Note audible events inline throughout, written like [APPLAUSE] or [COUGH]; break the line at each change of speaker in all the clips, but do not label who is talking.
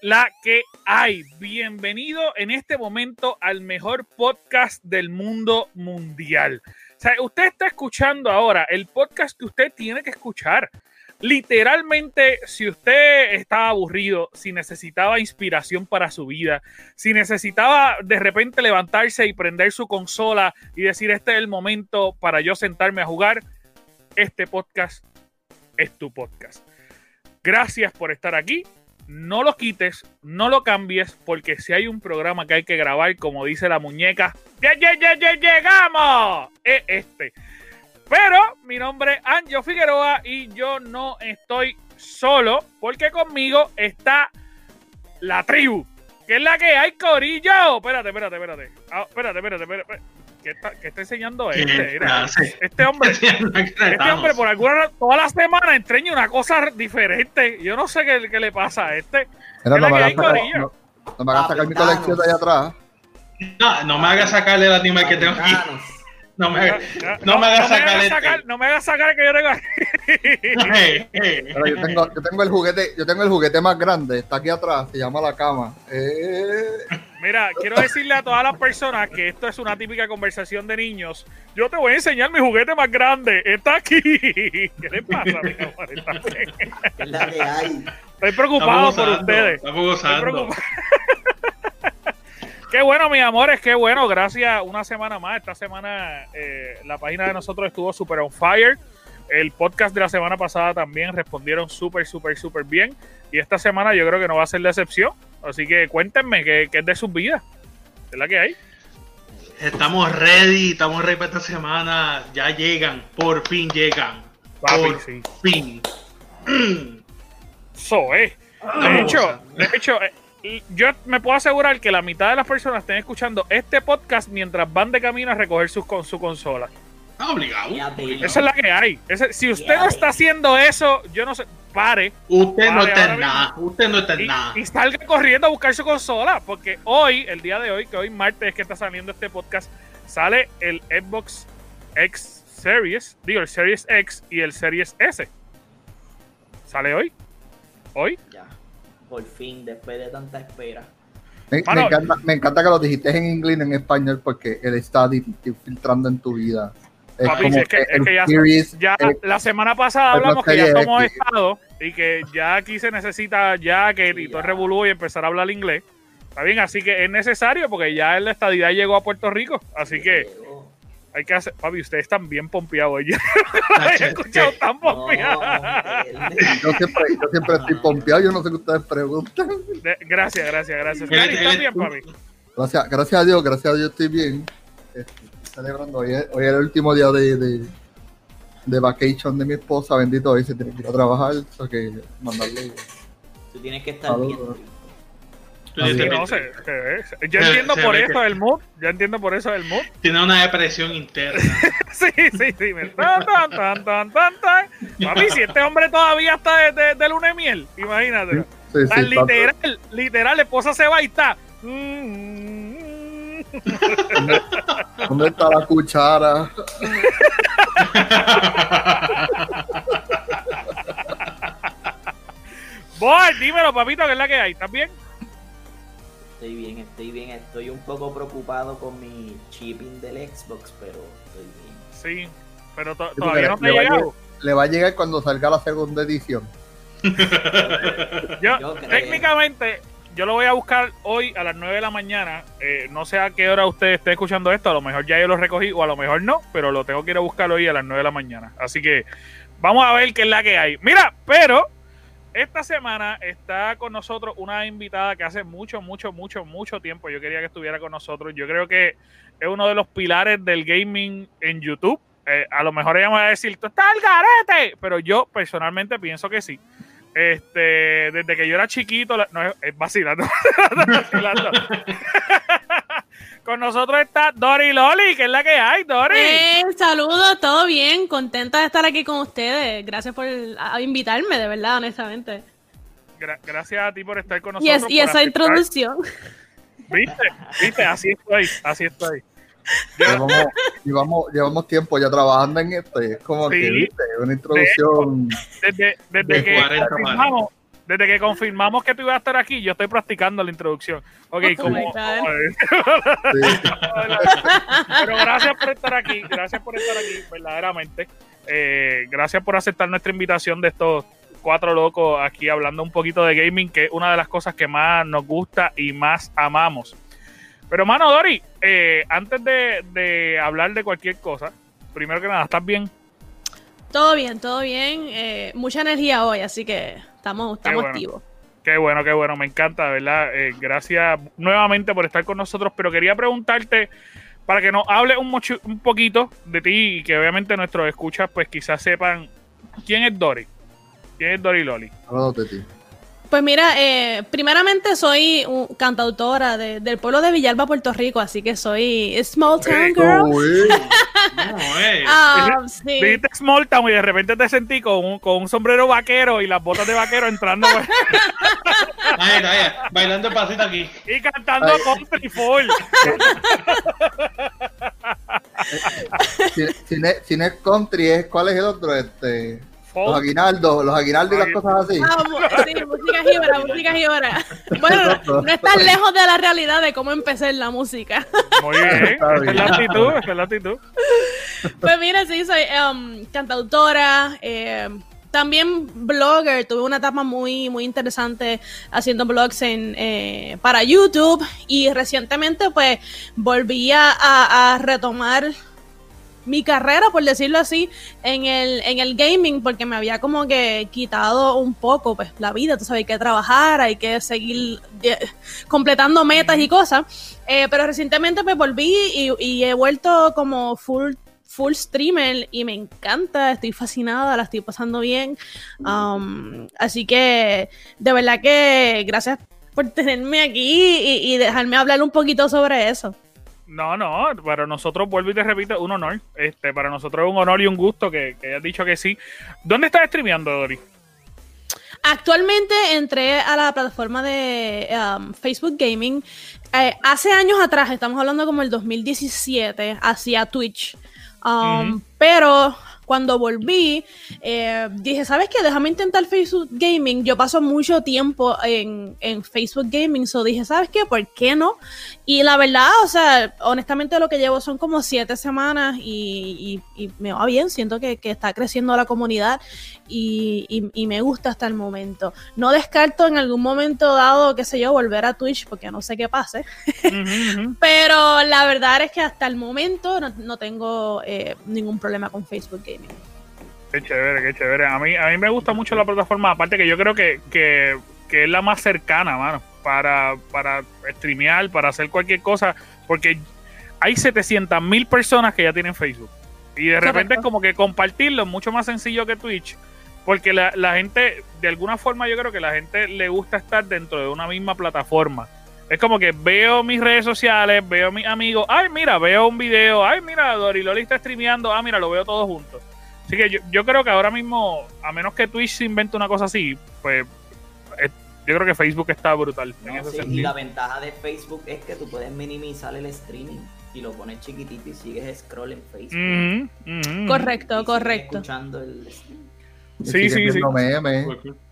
Corillo, ¿qué es la que hay? Bienvenido en este momento al mejor podcast del mundo mundial. O sea, usted está escuchando ahora el podcast que usted tiene que escuchar. Literalmente, si usted estaba aburrido, si necesitaba inspiración para su vida, si necesitaba de repente levantarse y prender su consola y decir este es el momento para yo sentarme a jugar, este podcast es tu podcast. Gracias por estar aquí. No lo quites, no lo cambies, porque si hay un programa que hay que grabar, como dice la muñeca, ¡Ya, ya, ya, llegamos! Es este. Pero mi nombre es Anjo Figueroa y yo no estoy solo, porque conmigo está la tribu, que es la que hay, Corillo. Espérate, espérate, espérate. Ah, espérate, espérate, espérate. ¿Qué está, qué está enseñando este? Mira, este hombre, [LAUGHS] este hombre por alguna toda la semana entreña una cosa diferente. Yo no sé qué, qué le pasa a este.
Pero no, me hagas sacar, no, no me hagas sacar mi colección de allá atrás.
No, no me hagas sacarle el animal que tengo aquí. [LAUGHS] No me, no, me hagas sacar,
sacar No me hagas sacar que yo tengo aquí. [LAUGHS]
Pero yo tengo, yo tengo el juguete, yo tengo el juguete más grande, está aquí atrás, se llama la cama. Eh.
Mira, quiero decirle a todas las personas que esto es una típica conversación de niños. Yo te voy a enseñar mi juguete más grande. Está aquí. [LAUGHS] ¿Qué le pasa, mi amor? Es la que hay. Estoy preocupado por ustedes.
Estamos gozando. [LAUGHS]
Qué bueno, mis amores, qué bueno. Gracias una semana más. Esta semana eh, la página de nosotros estuvo super on fire. El podcast de la semana pasada también respondieron súper, súper, súper bien. Y esta semana yo creo que no va a ser la excepción. Así que cuéntenme qué, es de sus vidas. ¿Es la que hay?
Estamos ready, estamos ready para esta semana. Ya llegan, por fin llegan. por fin. [CLEARS THROAT]
So, eh. De hecho, de hecho, eh, yo me puedo asegurar que la mitad de las personas estén escuchando este podcast mientras van de camino a recoger sus, con su consola.
Obligado.
Esa es la que hay. si usted no está haciendo eso, yo no sé pare.
Usted no está en nada. Usted no está en
y,
nada.
Y salga corriendo a buscar su consola. Porque hoy, el día de hoy, que hoy martes es que está saliendo este podcast, sale el Xbox X Series, digo, el Series X y el Series S. ¿Sale hoy? ¿Hoy?
Ya, por fin, después de tanta espera.
Me, encanta, me encanta que lo dijiste en inglés y en español porque el está filtrando en tu vida.
Es Papi, es que, es que ya, ya la semana pasada hablamos que ya somos estado y que ya aquí se necesita ya que y todo el revolú y empezar a hablar inglés. Está bien, así que es necesario porque ya la estadidad llegó a Puerto Rico. Así que hay que hacer. Papi, ustedes están bien pompeados. Yo [LAUGHS] he escuchado tan pompeados.
yo, siempre, yo siempre estoy pompeado. Yo no sé qué ustedes preguntan.
gracias, gracias, gracias. ¿Estás bien, papi?
Gracias, gracias a Dios, gracias a Dios estoy bien. Celebrando. Hoy es, hoy es el último día de, de de vacation de mi esposa, bendito, hoy se tiene que ir a trabajar, o que mandarle.
Tú tienes que estar bien.
no sé, yo entiendo por eso el mood, yo entiendo por eso el mood.
Tiene una depresión interna. [LAUGHS]
sí, sí, sí. Tan, tan, tan, tan, tan, Papi, si este hombre todavía está de, de, de luna de miel, imagínate. Sí, sí, literal, literal, la esposa se va y está. [LAUGHS]
¿Dónde está la cuchara? [LAUGHS]
Boy, dímelo, papito, ¿qué es la que hay? ¿Estás bien?
Estoy bien, estoy bien. Estoy un poco preocupado con mi chipping del Xbox, pero estoy
bien. Sí, pero todavía no te ha llegado.
le va a llegar cuando salga la segunda edición.
yo, técnicamente, yo lo voy a buscar hoy a las 9 de la mañana. Eh, no sé a qué hora usted esté escuchando esto. A lo mejor ya yo lo recogí o a lo mejor no, pero lo tengo que ir a buscar hoy a las 9 de la mañana. Así que vamos a ver qué es la que hay. Mira, pero esta semana está con nosotros una invitada que hace mucho, mucho, mucho, mucho tiempo yo quería que estuviera con nosotros. Yo creo que es uno de los pilares del gaming en YouTube. Eh, a lo mejor ella me va a decir, tú estás al garete, pero yo personalmente pienso que sí. Este, desde que yo era chiquito, no es vacilando. [LAUGHS] [LAUGHS] Con nosotros está Dori Loli, que es la que hay, Dori.
Eh, saludos, todo bien, contenta de estar aquí con ustedes. Gracias por invitarme, de verdad, honestamente.
gracias a ti por estar con nosotros.
Y, esa introducción.
¿Viste? ¿Viste? Así estoy, así estoy.
Llevamos, llevamos, llevamos, tiempo ya trabajando en esto es como que, ¿viste? Una introducción.
desde, desde que firmamos, desde que confirmamos que tú ibas a estar aquí, yo estoy practicando la introducción. Ok,
Oh
como. [LAUGHS] Pero gracias por estar aquí, gracias por estar aquí, verdaderamente. Eh, gracias por aceptar nuestra invitación de estos cuatro locos aquí hablando un poquito de gaming, que es una de las cosas que más nos gusta y más amamos. Pero, mano, Dori, eh, antes de, de hablar de cualquier cosa, primero que nada, ¿estás bien?
Todo bien, todo bien. eh, mucha energía hoy, así que estamos, estamos
bueno.
activos.
Qué bueno, qué bueno, me encanta, ¿verdad? Eh, gracias nuevamente por estar con nosotros, pero quería preguntarte para que nos hable un, mochi- un poquito de ti y que obviamente nuestros escuchas pues quizás sepan quién es Dory. ¿Quién es Dory Loli?
Háblanos de ti.
Pues mira, eh, primeramente soy un- cantautora de- del pueblo de Villalba, Puerto Rico, así que soy Small Town Girl. [LAUGHS]
No.
Ah, sí.
Dijiste Small Town y de repente te sentí con un, con un sombrero vaquero y las botas de vaquero entrando pues,
Ahí está, ahí bailando el pasito aquí.
y cantando country full. [LAUGHS] [LAUGHS]
si, si no es- si no es country, es, ¿cuál es el otro? Este, los aguinaldos, los aguinaldos y las cosas así.
Ah, sí, música jíbara, [LAUGHS] música jíbara. Bueno,
Exacto.
no estás lejos de la realidad de cómo empecé en la música.
Muy bien, esa es la actitud, esa es la actitud.
Pues mira, sí, soy um, cantautora, eh, también blogger. Tuve una etapa muy, muy interesante haciendo blogs en, eh, para YouTube y recientemente pues volví a retomar mi carrera, por decirlo así, en el, en el gaming, porque me había como que quitado un poco pues la vida, tú sabes, hay que trabajar, hay que seguir eh, completando metas y cosas. Eh, pero recientemente me volví y, y he vuelto como full full streamer y me encanta, estoy fascinada, la estoy pasando bien. Um, así que de verdad que gracias por tenerme aquí y, y dejarme hablar un poquito sobre eso.
No, no, para nosotros, vuelvo y te repito, un honor. Este, para nosotros es un honor y un gusto que, que hayas dicho que sí. ¿Dónde estás streameando, Dori?
Actualmente entré a la plataforma de um, Facebook Gaming. Eh, hace años atrás, estamos hablando como el 2017, hacia Twitch. Um,
Ujú.
Pero cuando volví, eh, dije, ¿sabes qué? Déjame intentar Facebook Gaming. Yo paso mucho tiempo en, en Facebook Gaming, so dije, ¿sabes qué? ¿Por qué no? Y la verdad, o sea, honestamente lo que llevo son como siete semanas y, y- y me va bien. Siento que, que está creciendo la comunidad y, y- me gusta hasta el momento. No descarto en algún momento dado, qué sé yo, volver a Twitch porque no sé qué pase.
Ujú. [LAUGHS]
Pero la verdad es que hasta el momento no, no tengo eh, ningún problema con Facebook Gaming.
Qué chévere, qué chévere. A mí, a mí me gusta mucho la plataforma, aparte que yo creo que, que, que es la más cercana, mano, para, para streamear, para hacer cualquier cosa, porque hay 700 mil personas que ya tienen Facebook. Y de repente
Correcto.
es como que compartirlo es mucho más sencillo que Twitch, porque la, la gente, de alguna forma yo creo que la gente le gusta estar dentro de una misma plataforma. Es como que veo mis redes sociales, veo a mis amigos, ay mira, veo un video, ay mira, Doriloli está streameando, ah mira, lo veo todo junto. Así que yo, yo creo que ahora mismo, a menos que Twitch se invente una cosa así, pues eh, yo creo que Facebook está brutal en
No,
ese
sí, y la ventaja de Facebook es que tú puedes minimizar el streaming y lo pones chiquitito y sigues scroll en Facebook.
Ujú, ujú.
Correcto,
Y
correcto.
escuchando el stream.
Y
Sí, sí, sí.
memes.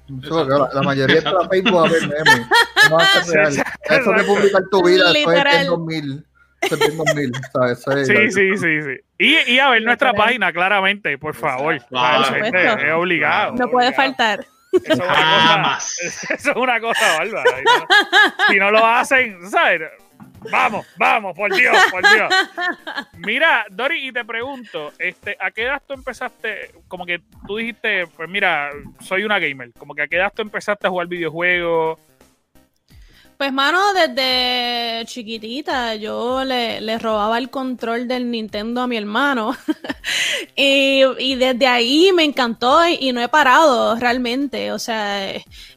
La, la mayoría está en Facebook a ver memes. No va a ser real. Eso de publicar tu vida después en 2000. Eso es en 2000. ¿sabes?
Sí, sí, sí, sí. Y, y a ver nuestra
Literal.
página, claramente, por favor.
Exacto.
La
Por
gente es obligado.
No puede
obligado.
faltar.
Eso es una cosa, [LAUGHS] eso es una cosa bárbara. Si no lo hacen, ¿sabes? Vamos, vamos, por Dios, por Dios. Mira, Dori, y te pregunto, este, ¿a qué edad tú empezaste? Como que tú dijiste, pues mira, soy una gamer. Como que a qué edad tú empezaste a jugar videojuegos.
Pues mano, desde chiquitita yo le, le robaba el control del Nintendo a mi hermano [LAUGHS] y, y desde ahí me encantó y, y no he parado realmente. O sea,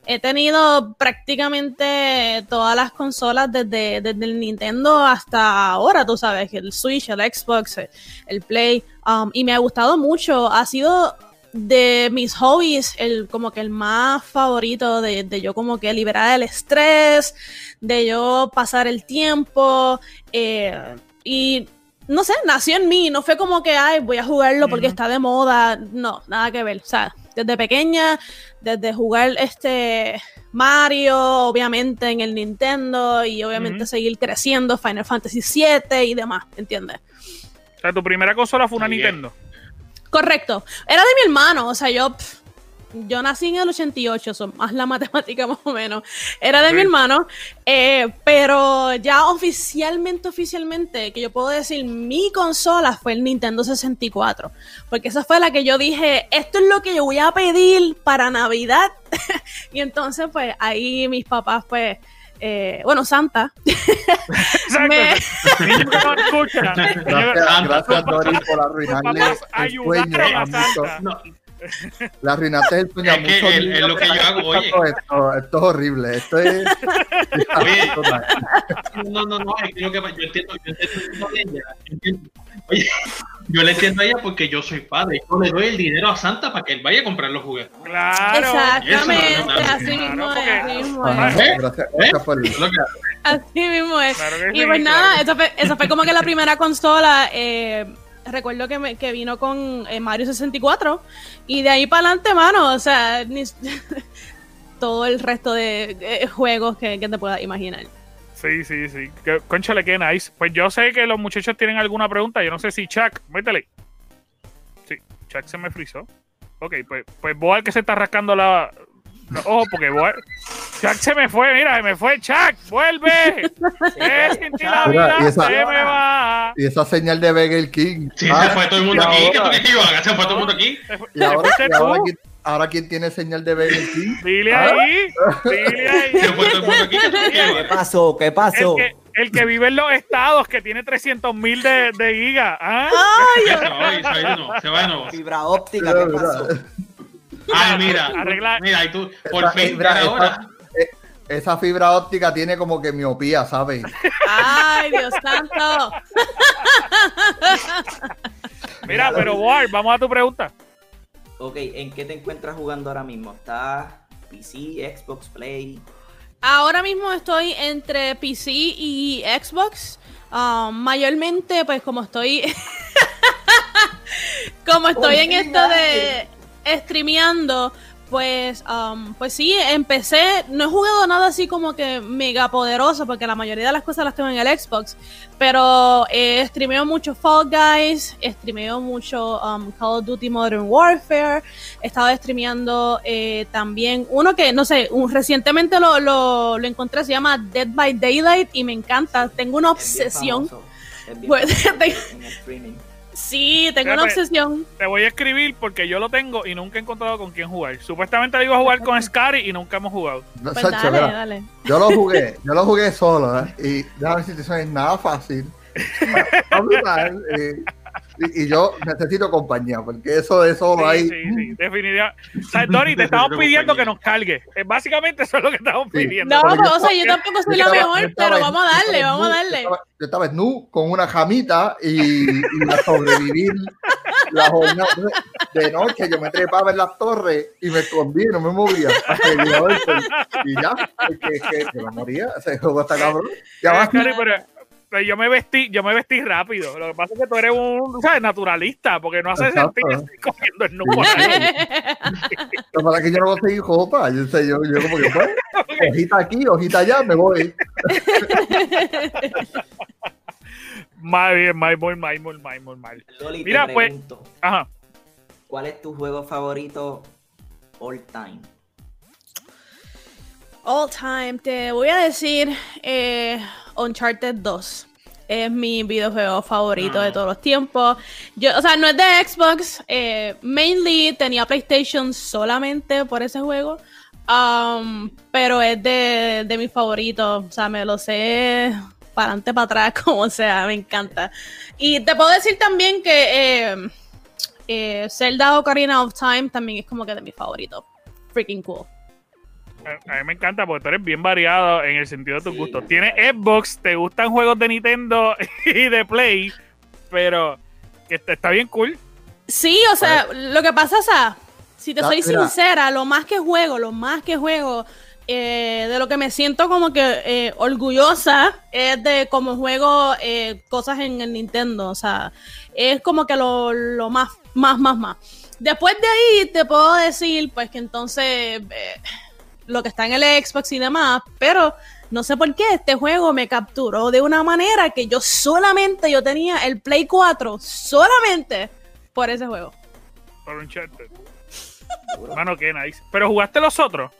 he tenido prácticamente todas las consolas desde, desde el Nintendo hasta ahora, tú sabes, el Switch, el Xbox, el, Play, um, y me ha gustado mucho. Ha sido de mis hobbies, el como que el más favorito de, de yo como que liberar el estrés, de yo pasar el tiempo eh, y no sé, nació en mí, no fue como que, ay, voy a jugarlo porque está de moda, no, nada que ver, o sea, desde pequeña, desde jugar este Mario, obviamente en el Nintendo y obviamente seguir creciendo, Final Fantasy VII y demás, ¿entiendes?
O sea, tu primera consola fue una Nintendo.
Correcto, era de mi hermano, o sea, yo yo nací en el 88, son más la [LAUGHS] matemática más o menos. Era de mi hermano, eh, pero ya oficialmente, oficialmente, que yo puedo decir, mi consola fue el Nintendo 64, porque esa fue la que yo dije, esto es lo que yo voy a pedir para Navidad. [LAUGHS] y entonces, pues ahí mis papás, pues... Eh, bueno, Santa. [LAUGHS]
Exacto. Me... Gracias,
gracias Doris, por arruinarle el sueño a Santa. No, la arruinaste el sueño.
Es que es lo que yo hago, oye.
Esto, esto, es horrible, esto es...
Oye, [LAUGHS] no, no, no, es que lo que yo entiendo, yo entiendo ella. Yo entiendo, oye, yo le entiendo a ella porque yo soy padre. Yo le doy el dinero a Santa para que él vaya a comprar los juguetes.
Claro.
Exactamente, no, así mismo es. Así mismo es. ¿Eh?
Gracias, gracias por
Así mismo es. Claro y pues nada, eso fue, eso fue como que la primera consola... Eh, recuerdo que, me, que vino con eh, Mario 64 y de ahí para adelante, mano, o sea, [LAUGHS] [LAUGHS] todo el resto de eh, juegos que, te puedas imaginar.
Sí, sí, sí. Conchale, qué nice. Pues yo sé que los muchachos tienen alguna pregunta. Yo no sé si Chuck, métele. Sí, Chuck se me frizó. Ok, pues, pues Boal que se está rascando la. Ojo, porque Boal. Chuck se me fue, mira, se me fue. Chuck, vuelve. [LAUGHS] la vida,
y esa,
se me va.
Y esa señal de Begel King.
Sí, ah, [LAUGHS] se fue todo el mundo aquí. ¿Qué tú qué ibas? Se fue todo el mundo aquí.
Y ahora, y ahora, ¿quién, ahora, ¿quién, tiene señal de Begel King?
Dile ¿Ah? ahí. Dile ahí.
Se fue todo el mundo aquí.
¿Qué pasó? ¿Qué pasó?
El que, el que vive en los estados, que tiene 300 mil de, de gigas. ¿ah?
Ay,
se va de nuevo. Se va de nuevo.
Fibra óptica, ¿qué pasó?
Ay, mira. Arregla. Mira, y tú, por fin, ahora
esa fibra óptica tiene como que miopía, ¿sabes?
Ay, Dios santo.
Mira, pero Ward, vamos a tu pregunta.
Ok, ¿en qué te encuentras jugando ahora mismo? ¿Estás PC, Xbox, Play?
Ahora mismo estoy entre PC y Xbox. Um, mayormente, pues como estoy. [LAUGHS] como estoy en esto de streameando, pues, um, pues sí, empecé, no he jugado nada así como que mega poderoso, porque la mayoría de las cosas las tengo en el Xbox, pero eh, streameo mucho Fall Guys, streameo mucho um, Call of Duty Modern Warfare, he estado streameando eh, también uno que, no sé, un, recientemente lo, lo, lo, encontré, se llama Dead by Daylight y me encanta, tengo una obsesión. Pues, [LAUGHS] en streaming. Sí, tengo una obsesión.
Te voy a escribir porque yo lo tengo y nunca he encontrado con quién jugar. Supuestamente le iba a jugar con Scary y nunca hemos jugado.
No, pues dale, dale. Yo lo jugué, [LAUGHS] yo lo jugué solo, ¿eh? Y déjame decirte, eso es nada fácil. [LAUGHS] eh, y, yo necesito compañía, porque eso de solo
sí,
ahí.
Sí, sí, definitivamente. O sea, Dori, te estamos pidiendo que nos cargue. Eh, básicamente eso es lo que estamos pidiendo.
No, o sea, yo tampoco soy la mejor, pero vamos a darle, vamos a darle.
Yo estaba, en nu con una jamita y, y a sobrevivir la jornada de noche. Yo me trepaba en las torres y me escondí, no me movía. Y ya, que, que, que me moría. Ese juego está cabrón. Ya va.
Pero yo me vestí, yo me vestí rápido. Lo que pasa es que tú eres un ¿sabes? naturalista, porque no hace sentido estar cogiendo el nudo.
Lo para que yo no voy a seguir jopa. Yo, sé, yo, yo como que pues, [LAUGHS] hojita aquí, hojita allá, me voy.
Mal bien, mal, mal, mal, mal, mal, mal.
Loli,
Mira,
te
pues.
pregunto,
Ajá.
¿Cuál es tu juego favorito all time?
All time, te voy a decir eh, Uncharted 2. Es mi videojuego favorito de todos los tiempos. Yo, o sea, no es de Xbox. Eh, mainly tenía PlayStation solamente por ese juego. Um, pero es de, de mis favoritos. O sea, me lo sé para adelante, para atrás, [LAUGHS] como sea. Me encanta. Y te puedo decir también que eh, eh, Zelda Ocarina of Time también es como que de mis favoritos. Freaking cool
a mí me encanta porque tú eres bien variado en el sentido de tus gustos. Tienes Xbox, te gustan juegos de Nintendo [LAUGHS] y de Play, pero que está bien cool.
Sí, o sea, lo que pasa es, si te soy sincera, lo más que juego, lo más que juego, eh, de lo que me siento como que eh, orgullosa es de cómo juego eh, cosas en el Nintendo. O sea, es como que lo, lo más, más, más, más. Después de ahí te puedo decir, pues que entonces eh, lo que está en el Xbox y demás, pero no sé por qué este juego me capturó de una manera que yo solamente yo tenía el Play 4 solamente por ese juego.
Por Uncharted. [LAUGHS] Mano, qué nice. Pero jugaste los otros.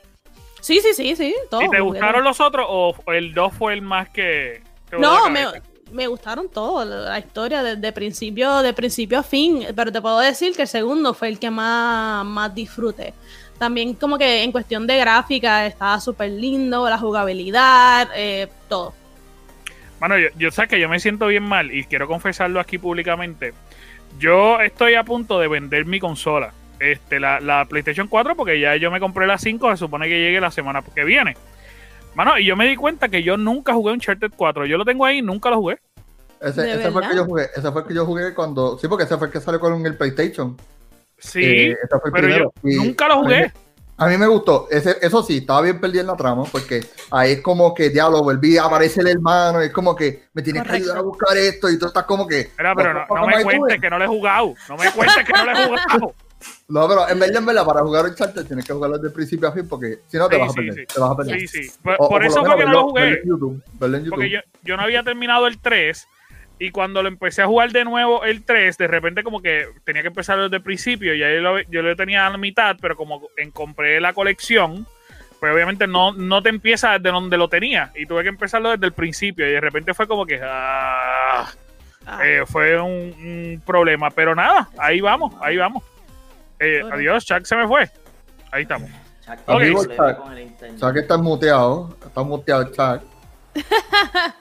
Sí, sí, sí, sí.
¿Y te gustaron los otros o el 2 fue el más que.
No, me, me gustaron todos, la la historia de, de principio, de principio a fin, pero te puedo decir que el segundo fue el que más, más disfruté. También como que en cuestión de gráfica estaba súper lindo, la jugabilidad, eh, todo.
Mano, yo, yo sé que yo me siento bien mal y quiero confesarlo aquí públicamente. Yo estoy a punto de vender mi consola. Este, la, la PlayStation 4, porque ya yo me compré la 5, se supone que llegue la semana que viene. Mano, y yo me di cuenta que yo nunca jugué Uncharted 4. Yo lo tengo ahí, nunca lo jugué.
Ese,
¿De
ese fue el que yo jugué. Ese fue el que yo jugué cuando. Sí, porque ese fue el que salió con el PlayStation.
Sí,
Eh, ese fue el
pero yo.
Y
nunca lo
a mí
jugué.
A mí me gustó. Ese, eso sí, estaba bien perdido en la trama, porque ahí es como que, diablo, volví, aparece el hermano, y es como que me tienes que ayudar a buscar esto, y tú estás como que.
Era, pero no, me cuentes que no lo he jugado. No me cuentes que no lo he jugado. [LAUGHS]
No, pero en verdad, en verdad, para jugar Uncharted tienes que jugarlo desde principio a fin, porque si no te
Sí,
vas a
sí,
perder.
sí.
Te vas a perder.
Sí, sí. Por,
O-
eso fue que no lo jugué.
verlo en YouTube, verlo en YouTube.
Porque yo, yo no había terminado el 3 y cuando lo empecé a jugar de nuevo el 3, de repente como que tenía que empezar desde el principio. Ya yo lo, yo lo tenía a la mitad, pero como en, compré la colección, pues obviamente no, no te empieza desde donde lo tenía. Y tuve que empezarlo desde el principio. Y de repente fue como que... ah,
Ah,
eh, fue un, un problema. Pero nada, ahí vamos, ahí vamos. Eh,
Bueno.
adiós, Chuck se me fue. Ahí estamos.
Chuck,
Ok.
tiene
Amigo
problema
Chuck. Chuck está muteado, está muteado Chuck. [LAUGHS]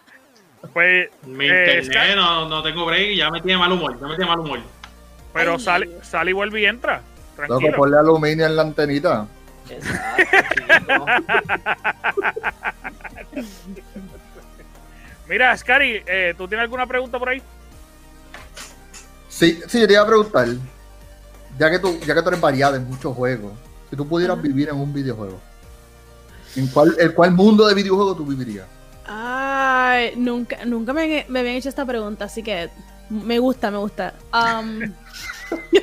Pues,
Mi
Eh,
internet, no, no tengo break, ya me tiene mal humor, ya me tiene mal humor.
pero
Ay.
sale, sale y vuelve y entra.
Loco,
Tranquilo.
ponle aluminio en la antenita.
Exacto. [LAUGHS]
Mira, Scary, eh, ¿tú tienes alguna pregunta por ahí?
Sí, sí, yo te iba a preguntar, ya que tú, ya que tú eres variada en muchos juegos, si tú pudieras vivir en un videojuego, ¿en cuál, en cuál mundo de videojuego tú vivirías?
Ay, nunca, nunca me, me habían hecho esta pregunta, así que me gusta, me gusta. Um, [LAUGHS]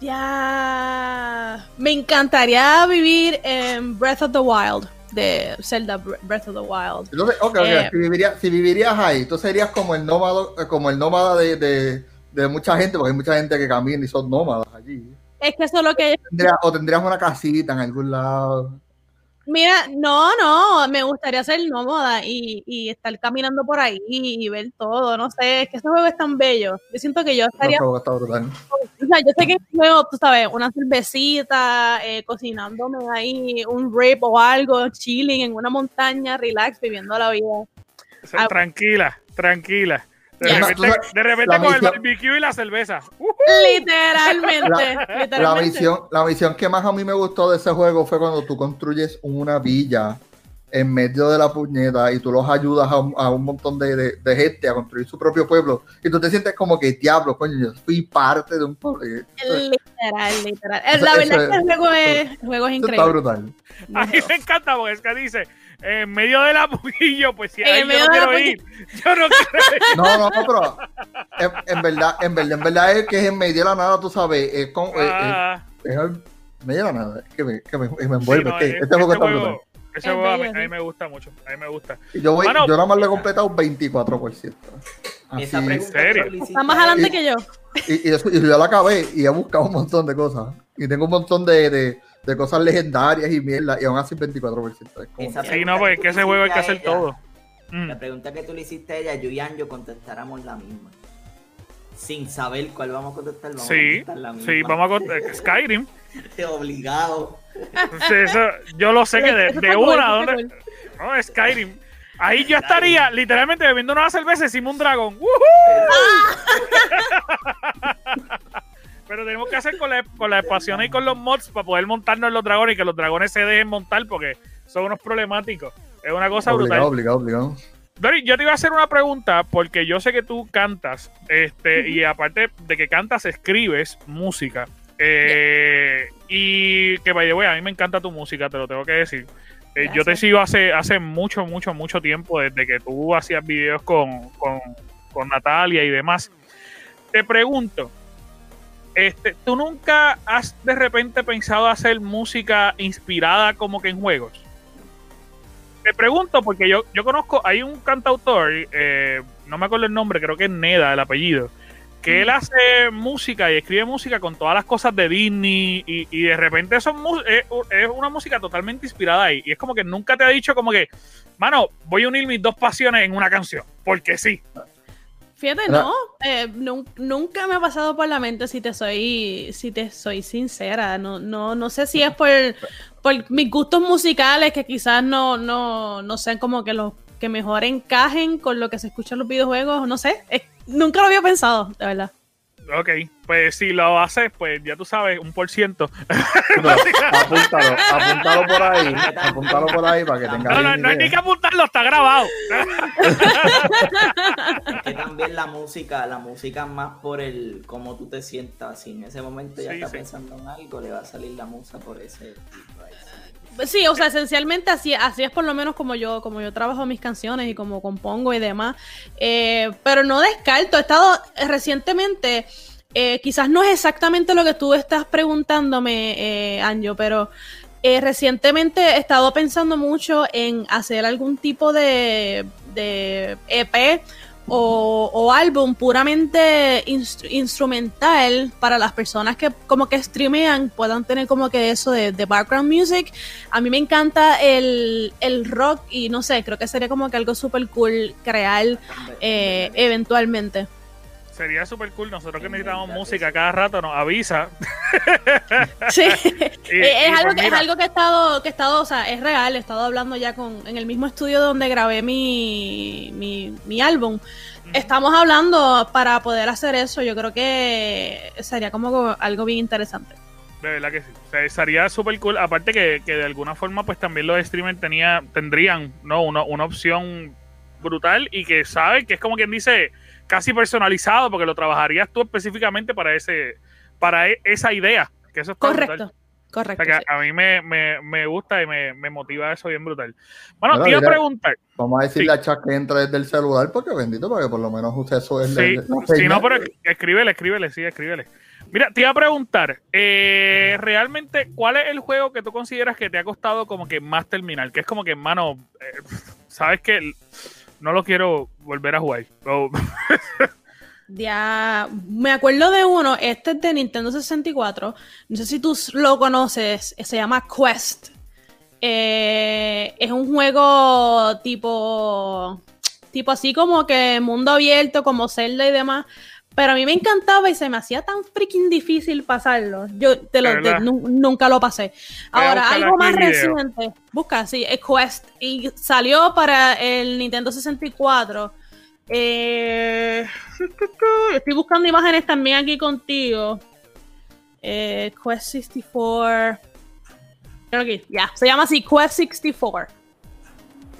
ya. Me encantaría vivir en Breath of the Wild, de Zelda Bre- Breath of the Wild.
Entonces, ok, ok,
Eh.
si, vivirías, si vivirías ahí, tú serías como el nómado, eh, como el nómada de, de, de mucha gente, porque hay mucha gente que camina y son nómadas allí.
Es que eso es lo que
Tendrías- o tendrías una casita en algún lado.
Mira, no, no, me gustaría ser nómada y, y estar caminando por ahí y ver todo, no sé, es que ese juego es tan bello. Yo siento que yo
No,
estaría,
pero está brutal.
o sea, yo sé que juego, tú sabes, una cervecita, eh, cocinándome ahí un rib o algo, chilling en una montaña, relax, viviendo la vida. Ah.
Tranquila, tranquila. De repente, de con el barbecue y la cerveza. Uh,
Literalmente,
La
literalmente.
misión, la misión que más a mí me gustó de ese juego fue cuando tú construyes una villa en medio de la puñeta y tú los ayudas a un, a un montón de, de- de gente a construir su propio pueblo y tú te sientes como que diablo, coño, yo fui parte de un pueblo.
Literal, literal.
Eso-
La
eso
verdad es que el juego es, el juego es
está
increíble.
brutal.
a mí me encanta porque es que dice, en medio de la pues si ahí yo
medio
no quiero ir. [LAUGHS] Yo no quiero ir. [LAUGHS]
No, no, pero en, en verdad, en verdad, en verdad es que es en medio de la nada, tú sabes, es con, es- es-
Ah,
es en medio de la nada, es que me, que me, me envuelve,
sí, no,
es que
es-
este juego está brutal.
ese
Es
juego a, mí, a me gusta mucho. A mí me gusta.
Y yo, voy,
Mano,
yo nada más lo he completado 24%. Así,
Esa pregunta le
Está más adelante que yo.
Y, y, eso- y yo la acabé y he buscado un montón de cosas. Y tengo un montón de, de, de cosas legendarias y mierda. Y aún así 24%. Es como-
Esa
Sí, no, porque es que ese juego hay que hacer
Ella.
todo. Mm.
La pregunta que tú le hiciste a ella, yo y Anjo contestáramos la misma. Sin saber cuál vamos a contestar, vamos a
Sí,
contestar la misma.
sí, vamos a contar. Skyrim. [LAUGHS]
Obligado.
Sí, eso, yo lo sé que de, de una, ¿dónde? No, Skyrim. Ahí yo estaría literalmente bebiendo una cerveza encima un dragón. ¡Woohoo! [LAUGHS] [LAUGHS] Pero tenemos que hacer con la, con la expansión y con los mods para poder montarnos en los dragones y que los dragones se dejen montar porque son unos problemáticos. Es una cosa brutal.
obligado, obligado, obligado.
Dori, yo te iba a hacer una pregunta porque yo sé que tú cantas, este, y aparte de que cantas, escribes música. Eh, y que vaya, a mí me encanta tu música, te lo tengo que decir. Eh, yo te sigo hace, hace mucho, mucho, mucho tiempo, desde que tú hacías videos con, con, con Natalia y demás. Te pregunto, este, ¿tú nunca has de repente pensado hacer música inspirada como que en juegos? Te pregunto porque yo, yo conozco, hay un cantautor, eh, no me acuerdo el nombre, creo que es Neda, el apellido, que él hace música y escribe música con todas las cosas de Disney y, y de repente eso es, es, es una música totalmente inspirada ahí. Y es como que nunca te ha dicho como que, mano, voy a unir mis dos pasiones en una canción, porque sí.
Fíjate, no, eh, nun- nunca me ha pasado por la mente si te soy, si te soy sincera. No, no, no sé si es por, por mis gustos musicales que quizás no, no, no sean como que los que mejor encajen con lo que se escucha en los videojuegos. No sé, es- nunca lo había pensado, de verdad.
Ok, pues si lo haces, pues ya tú sabes, un por ciento.
Pero apúntalo, apúntalo por ahí, apúntalo por ahí para que tengas
No, no, no hay ni que apuntarlo, está grabado.
Es que también la música, la música más por el cómo tú te sientas. Si en ese momento ya
Sí,
estás
sí.
pensando en algo, le va a salir la musa por ese tipo ahí.
Sí, o sea, esencialmente así, así es por lo menos como yo, como yo trabajo mis canciones y como compongo y demás. Eh, pero no descarto, he estado recientemente, eh, quizás no es exactamente lo que tú estás preguntándome, eh, Anjo, pero eh, recientemente he estado pensando mucho en hacer algún tipo de, de EP o, o álbum puramente instru- instrumental para las personas que como que streamean puedan tener como que eso de, de background music. A mí me encanta el, el rock y no sé, creo que sería como que algo súper cool crear eh, eventualmente.
Sería súper cool. Nosotros que necesitamos música
sí.
cada rato nos avisa. [LAUGHS]
Sí,
Y- [LAUGHS] y
es, algo
pues
que, es algo que he estado, que he estado, o sea, es real, he estado hablando ya con, en el mismo estudio donde grabé mi, mi, mi álbum. Estamos hablando para poder hacer eso, yo creo que sería como algo bien interesante.
De verdad que sí. O sea, sería súper cool. Aparte que, que de alguna forma, pues también los streamers tenía, tendrían ¿no? una, una opción brutal y que saben que es como quien dice casi personalizado porque lo trabajarías tú específicamente para ese para e- esa idea. Que eso está brutal.
Correcto,
O
correcto.
sea, que
sí.
a mí me, me, me gusta y me, me motiva eso bien brutal. Bueno, te iba a preguntar.
Vamos a decirle
Sí.
a Chuck que entre desde el celular porque bendito, porque por lo menos usted eso es
Sí,
la
si no, pero escríbele, escríbele, sí, escríbele. Mira, te iba a preguntar, eh, realmente, ¿cuál es el juego que tú consideras que te ha costado como que más terminar? Que es como que, mano, eh, sabes que no lo quiero volver a jugar. [LAUGHS]
Ya, me acuerdo de uno, este es de Nintendo 64, no sé si tú lo conoces, se llama Quest. Eh, es un juego tipo, tipo así como que mundo abierto, como Zelda y demás. Pero a mí me encantaba y se me hacía tan freaking difícil pasarlo. Yo te lo, nunca lo pasé. Ahora, algo
aquí
más
video.
reciente. Busca, sí, es Quest. Y salió para el Nintendo 64. Eh, estoy buscando imágenes también aquí contigo. Eh, Quest 64. Creo que ya, se llama así, Quest 64.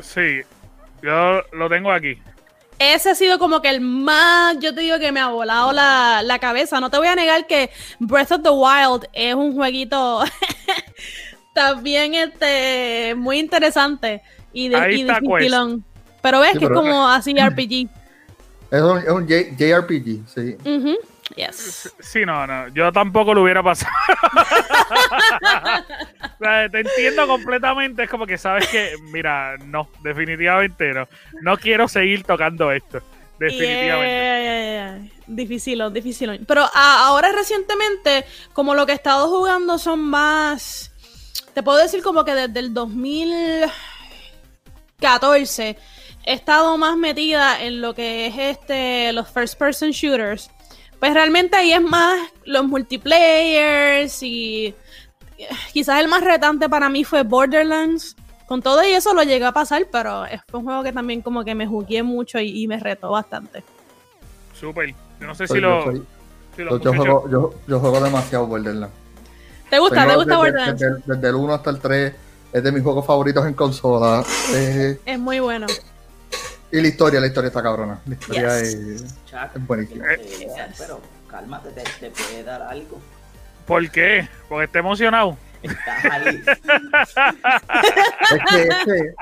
sí, yo lo tengo aquí.
Ese ha sido como que el más, yo te digo que me ha volado la, la cabeza. No te voy a negar que Breath of the Wild es un jueguito [LAUGHS] también este, muy interesante y, de,
Ahí
y
está
dificilón. Pero ves
Sí,
que
pero-
es como así RPG.
Es un, es un J- JRPG, sí.
Yes.
Sí, no, no, yo tampoco lo hubiera pasado. [LAUGHS] O sea, te entiendo completamente, es como que sabes que, mira, no, definitivamente no. No quiero seguir tocando esto, definitivamente.
Yeah, yeah, dificilón. Pero a- ahora recientemente, como lo que he estado jugando son más. Te puedo decir como que desde el 2014 he estado más metida en lo que es este los first person shooters. Pues realmente ahí es más los multiplayers y eh, quizás el más retante para mí fue Borderlands. Con todo y eso lo llegué a pasar, pero es- fue un juego que también como que me jugué mucho y, y me retó bastante.
Súper. Yo no sé
Soy-
si
yo,
lo.
soy-
si
yo, juego, yo, yo juego demasiado Borderlands.
¿Te gusta?
Tengo
¿Te gusta
desde,
Borderlands?
Desde, desde el 1 hasta el 3 es de mis juegos favoritos en consola. Eh,
Es muy bueno.
Y la historia, la historia está cabrona. La historia
Yes.
es, es buenísima.
eh, pero cálmate, te, te puede dar algo.
¿Por qué? Porque está emocionado.
Estás ahí. [LAUGHS]
Es que, es que,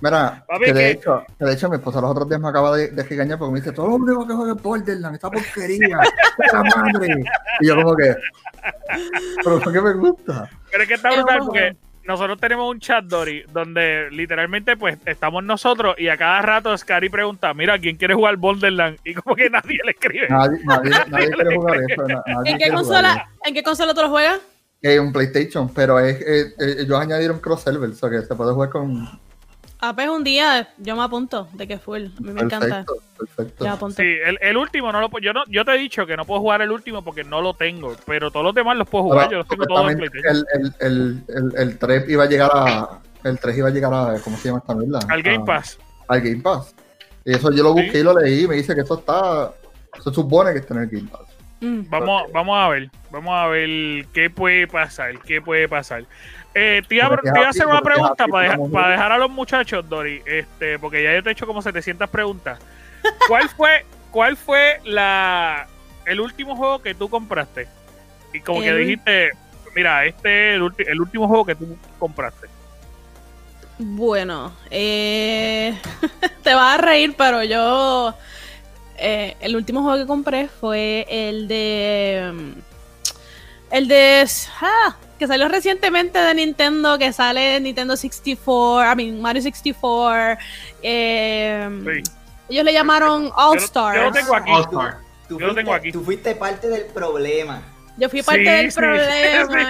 mira,
Papi,
que de,
¿qué?
hecho, que de hecho mi esposa los otros días me acaba de, de regañar porque me dice, todo lo único que juega es Borderlands, esta porquería, [LAUGHS] esta madre. Y yo como que, pero ¿por qué me gusta?
Pero es que está brutal
bueno.
porque nosotros tenemos un chat, Dory, donde literalmente pues estamos nosotros y a cada rato Scary pregunta, mira, ¿quién quiere jugar Borderlands? Y como que [LAUGHS] nadie le escribe.
Nadie, nadie, [LAUGHS] nadie quiere jugar eso. nadie
¿En qué
quiere
consola. ¿En qué consola tú lo juegas?
Es un PlayStation, pero es, eh, eh, ellos añadieron cross server, o sea que se puede jugar con...
Ah, pues un día yo me apunto de que full. A mí me encanta.
Perfecto.
Sí, el, el último no lo puedo- yo no, yo te he dicho que no puedo jugar el último porque no lo tengo, pero todos los demás los puedo jugar,
Ahora,
yo los tengo todos en PlayStation.
el, el, el, el, el 3 iba a llegar a... El 3 iba a llegar a... ¿Cómo se llama esta mierda?
Al Game
A-
Pass.
al Game Pass. Y eso yo lo busqué
Sí.
y lo leí y me dice que eso está. Se supone que está en el Game Pass.
Mm.
Vamos, vamos a ver, vamos a ver qué puede pasar, qué puede pasar. Eh, te, iba, te iba a hacer una pregunta para, dejar, para dejar a los muchachos, Dori, este, porque ya yo te he hecho como 700 preguntas. ¿Cuál fue, cuál fue la, el último juego que tú compraste? Y como que dijiste, mira, este es el, ulti- el último juego que tú compraste.
Bueno, eh, [LAUGHS] te vas a reír, pero yo. eh, el último juego que compré fue el de. El de. ah, que salió recientemente de Nintendo, que sale Nintendo 64, I mean, Mario 64. eh,
Sí.
Ellos le llamaron All
Yo lo-
Stars.
yo lo tengo aquí.
All Star.
Tú
Yo lo tengo
fuiste-
aquí.
Tú fuiste parte del problema.
Yo fui parte
Sí,
del
sí,
problema.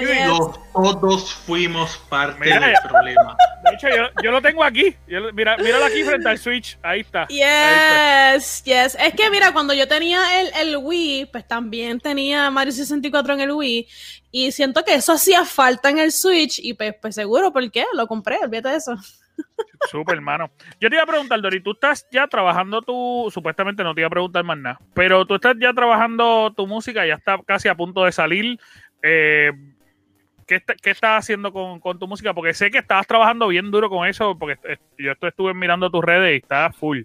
sí, sí.
yes.
Los- todos fuimos parte
Mira,
del
eh.
problema.
De hecho, yo, yo lo tengo aquí. Yo mira, míralo aquí frente al Switch. Ahí está. Ahí está.
Yes, yes. Es que mira, cuando yo tenía el, el Wii, pues también tenía Mario 64 en el Wii. Y siento que eso hacía falta en el Switch. Y pues, pues seguro, ¿por qué? Lo compré, olvídate de eso. [LAUGHS]
Súper, hermano. Yo te iba a preguntar, Dori, tú estás ya trabajando tu. Supuestamente no te iba a preguntar más nada. Pero tú estás ya trabajando tu música, ya está casi a punto de salir. Eh, ¿qué, está- qué estás haciendo con, tu música? Porque sé que estabas trabajando bien duro con eso, porque eh, yo estu- estuve mirando tus redes y estás full.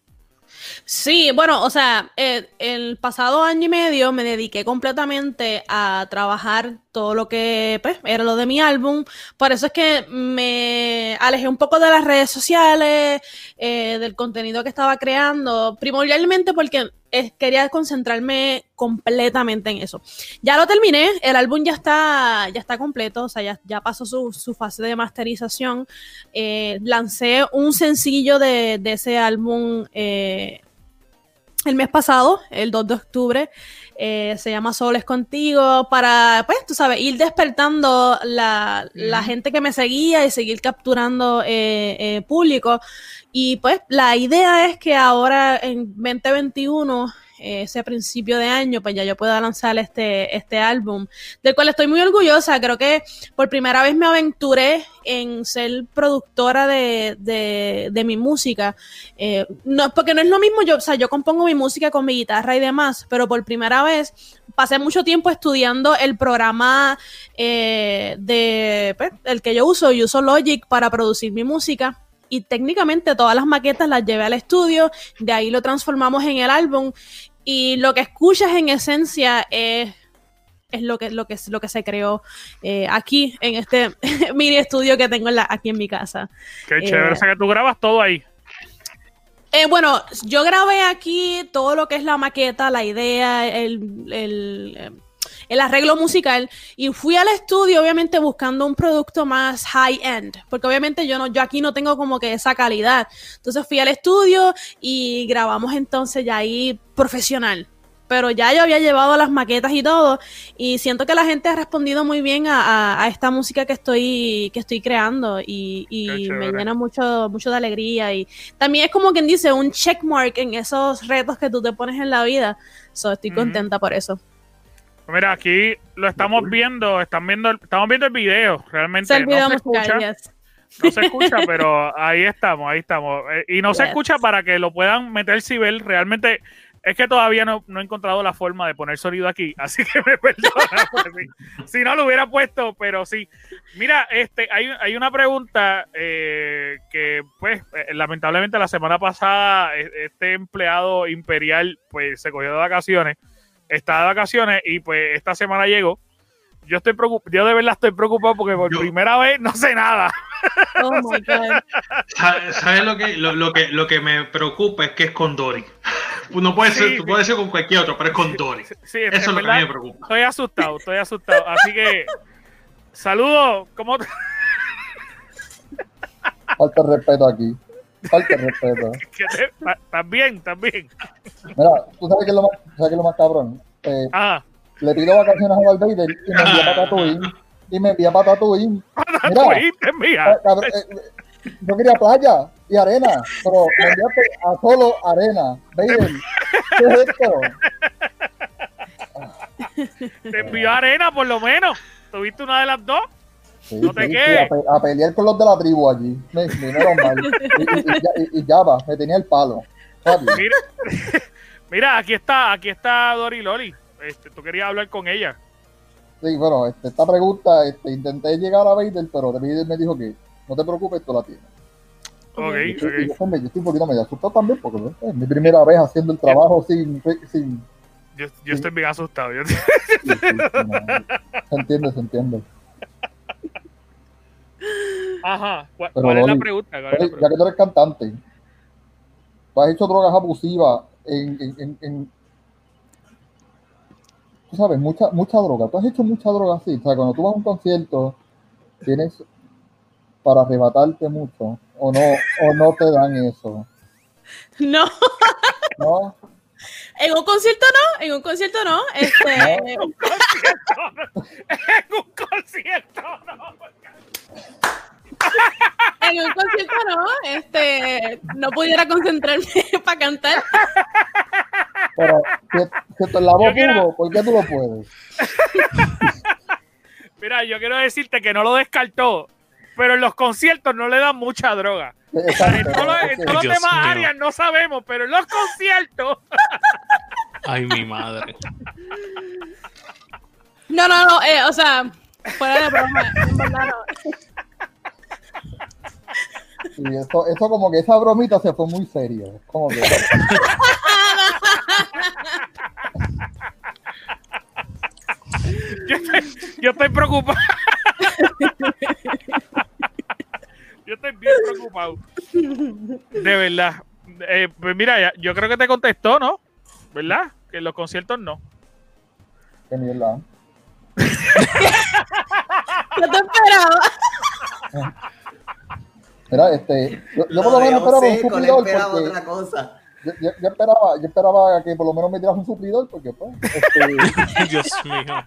Sí, bueno, o sea, eh, el pasado año y medio me dediqué completamente a trabajar todo lo que pues, era lo de mi álbum. Por eso es que me alejé un poco de las redes sociales, eh, del contenido que estaba creando, primordialmente porque quería concentrarme completamente en eso. Ya lo terminé, el álbum ya está, ya está completo, o sea, ya, ya pasó su, su fase de masterización. Eh, lancé un sencillo de, de ese álbum eh, el mes pasado, el 2 de octubre. Eh, se llama Soles Contigo para, pues, tú sabes, ir despertando la, la gente que me seguía y seguir capturando eh, eh, público. Y pues la idea es que ahora en 2021, eh, ese principio de año, pues ya yo pueda lanzar este, este álbum, del cual estoy muy orgullosa. Creo que por primera vez me aventuré en ser productora de, de, mi música. Eh, no, porque no es lo mismo, yo, o sea, yo compongo mi música con mi guitarra y demás, pero por primera vez pasé mucho tiempo estudiando el programa eh, de pues, el que yo uso, yo uso Logic para producir mi música. Y técnicamente todas las maquetas las llevé al estudio, de ahí lo transformamos en el álbum. Y lo que escuchas en esencia es, es lo, que, lo, que, lo que se creó eh, aquí, en este [LAUGHS] mini estudio que tengo en la- aquí en mi casa.
Qué
Eh,
chévere. O sea que tú grabas todo ahí.
Eh, bueno, yo grabé aquí todo lo que es la maqueta, la idea, el, el, el arreglo musical y fui al estudio obviamente buscando un producto más high end, porque obviamente yo no, yo aquí no tengo como que esa calidad. Entonces fui al estudio y grabamos entonces ya ahí profesional. Pero ya yo había llevado las maquetas y todo y siento que la gente ha respondido muy bien a, a- a esta música que estoy que estoy creando y, me llena mucho mucho de alegría y también es como quien dice un checkmark en esos retos que tú te pones en la vida. So, estoy contenta por eso.
Mira, aquí lo estamos viendo, están viendo, el- estamos viendo el video. Realmente
Es el video
no se escucha.
yes.
No se escucha, pero ahí estamos, ahí estamos. Eh, Y no se escucha para que lo puedan meter si ver. Realmente es que todavía no, no he encontrado la forma de poner sonido aquí, [LAUGHS] así que me perdona. pues, si, si no lo hubiera puesto, pero sí. Mira, este, hay, hay una pregunta eh, que, pues, eh, lamentablemente la semana pasada eh, este empleado imperial, pues, se cogió de vacaciones, está de vacaciones y, pues, esta semana llegó. yo estoy preocupado, yo de verdad estoy preocupado porque por
Yo-
primera vez no sé nada.
Oh my [LAUGHS] God.
¿Sabes lo que, lo, lo que lo que me preocupa es que es con Dory? [LAUGHS] No puede
Sí,
ser, tú
sí.
puedes ser con cualquier otro, pero es con Dory.
Sí,
Eso es lo que a mí me preocupa.
Estoy asustado, estoy asustado. Así que, saludos. ¿Cómo te-
Falta respeto aquí. Falta de respeto. [LAUGHS]
que te- ta- También, también.
Mira, ¿tú sabes qué es lo más, sabes qué es lo más cabrón? Eh,
Ah,
le pido vacaciones a Darth Vader y me envía para Tatooine. Y me envía para Tatooine. [LAUGHS] Mira,
mía.
Ah, cabrón, eh, eh, yo quería playa y arena, pero me enviaste a solo arena. Vader, ¿qué es esto?
Te envió arena, por lo menos. ¿Tuviste una de las dos?
Sí,
No te
sí,
quedes.
sí, a, pe- a pelear con los de la tribu allí. Me, menos mal. Y, y- y ya, y- y ya va, me tenía el palo.
Mira, [LAUGHS] mira, aquí está, aquí está Dori Loli. Este, tú querías hablar con ella.
Sí, bueno, este, esta pregunta, este, intenté llegar a Vader, pero Vader me dijo que no te preocupes, tú la tienes.
Ok,
Y yo, yo, estoy un poquito medio asustado también, porque es mi primera vez haciendo el trabajo sin... sin
Yo, yo estoy bien asustado. Yo-
sí, sí, sí, no. se entiende, se entiende.
Ajá. ¿Cuál,
Pero,
cuál es la pregunta? ¿Cuál es la
Oye,
pregunta?
ya que tú eres cantante, tú has hecho drogas abusivas en, en, en, en- tú sabes, mucha, mucha droga. Tú has hecho mucha droga así. O sea, cuando tú vas a un concierto, tienes para arrebatarte mucho, o no, o no te dan eso. [LAUGHS]
No,
¿No?
en un concierto no, en un concierto no. Este,
En un concierto, no.
en un concierto no, [LAUGHS] este, no pudiera concentrarme [LAUGHS] para cantar.
Pero si, si es la voz
quiero-
¿por qué tú lo puedes? [LAUGHS]
Mira, yo quiero decirte que no lo descartó, pero en los conciertos no le dan mucha droga.
Exacto,
En todos los, en
ok.
todos los
Dios
demás
mío.
áreas no sabemos, pero en los conciertos.
Ay, mi madre.
No, no, no, eh, o sea, fuera de broma, en verdad no.
Sí, eso, eso como que esa bromita se fue muy serio. Como que,
Yo estoy, yo estoy preocupado. Yo estoy bien preocupado. De verdad. Eh, pues mira, ya- yo creo que te contestó, ¿no? ¿Verdad? Que en los conciertos no.
que mierda.
No te esperaba.
Mira, este, yo, yo por lo menos esperaba un suplidor
esperaba
porque
otra cosa.
yo, yo- yo esperaba, yo esperaba que por lo menos me dieras un suplidor porque pues, este, [LAUGHS]
Dios mío.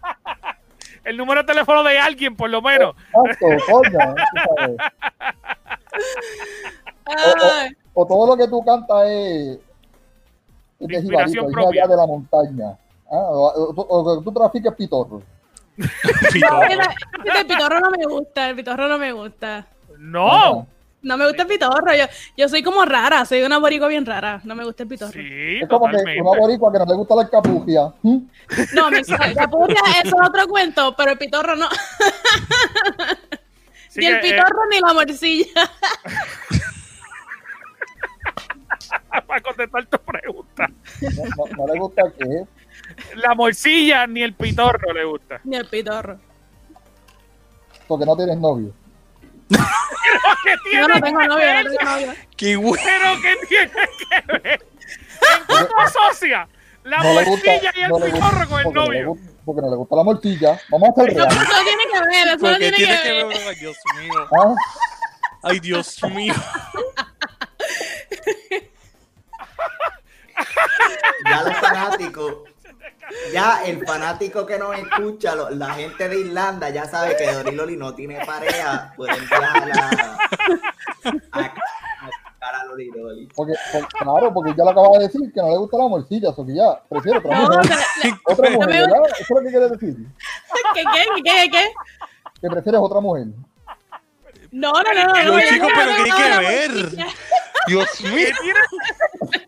El número de teléfono de alguien, por lo menos.
tanto, coño, sabes.
Ay,
o todo lo que tú cantas es, es de jibarito, es de la montaña. Ah, o, o- o que tú trafiques pitorro. [LAUGHS]
no, el pitorro no me gusta, el pitorro no me gusta.
No.
No me gusta el pitorro, yo, yo soy como rara, soy una boricua bien rara, no me gusta el pitorro.
Sí,
Es como que una boricua que no le gusta la escapugia. ¿Mm?
No, me, la puya eso es otro cuento, pero el pitorro no. Ni el
eh,
pitorro ni la morcilla. [LAUGHS]
para contestar tu pregunta.
No, no- no le gusta que
La morcilla ni el pitorro le gusta.
Ni el pitorro.
porque no tienes novio.
¿Qué
Yo
tiene
no tengo
que
novio,
ver?
no tengo novio.
Qué güey.
¿Pero qué tiene que ver? ¿En cómo asocia la
No
morcilla y el
no
pitorro con el novio?
porque no le gusta la morcilla. Vamos a hacer
Eso,
real.
eso tiene que ver, eso no
Porque
tiene,
tiene
que
que
ver.
ver. Ay, Dios mío.
¿Ah?
Ay, Dios mío.
Ya los fanáticos, ya el fanático que nos escucha, lo- la gente de Irlanda ya sabe que Doriloli no tiene pareja, pueden viajar a, a, a Doriloli.
Porque, por- claro, porque ya lo acaba de decir que no le gusta la morcilla, o que ya prefiere otra
No,
mujer.
le-
Otra mujer. Eso es lo que quiere decir.
¿Qué, qué, qué, qué?
Que prefieres otra mujer.
No, no, no, no. No,
chico,
no,
pero
no,
¿qué hay
no,
que ver? Dios mío. [LAUGHS]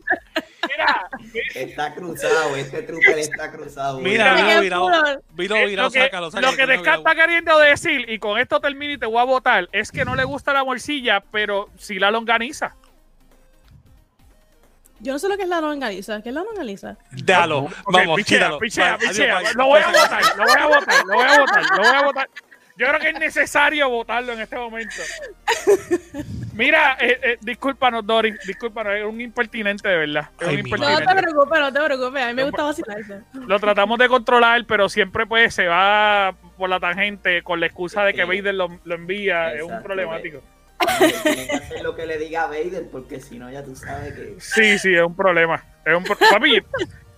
Está cruzado, este trooper está cruzado.
Mira,
Mira.
Viro,
eh,
viro,
lo que,
sácalo, sácalo.
lo que
no veo.
Descartes está queriendo decir, y con esto termino y te voy a votar, es que no le gusta la morcilla, pero sí la longaniza.
Yo no sé lo que es la longaniza. ¿Qué es la longaniza?
Déjalo.
Ok,
Vamos,
pichea, pichea, pichea. Lo voy a votar, lo voy a votar, lo voy a votar, lo voy a votar. Yo creo que es necesario votarlo en este momento. Mira, eh, eh, discúlpanos, Doris, discúlpanos, es un impertinente de verdad. Es
Ay,
un
mi
No te preocupes, no te preocupes. A mí me gusta vacilarse.
Lo tratamos de controlar, pero siempre pues se va por la tangente con la excusa de que
Sí.
Vader lo, lo envía. es un problemático.
Tiene que hacer lo que le diga a Vader, porque si no, ya tú sabes que.
Sí, sí, es un problema. Es un pro- Papi,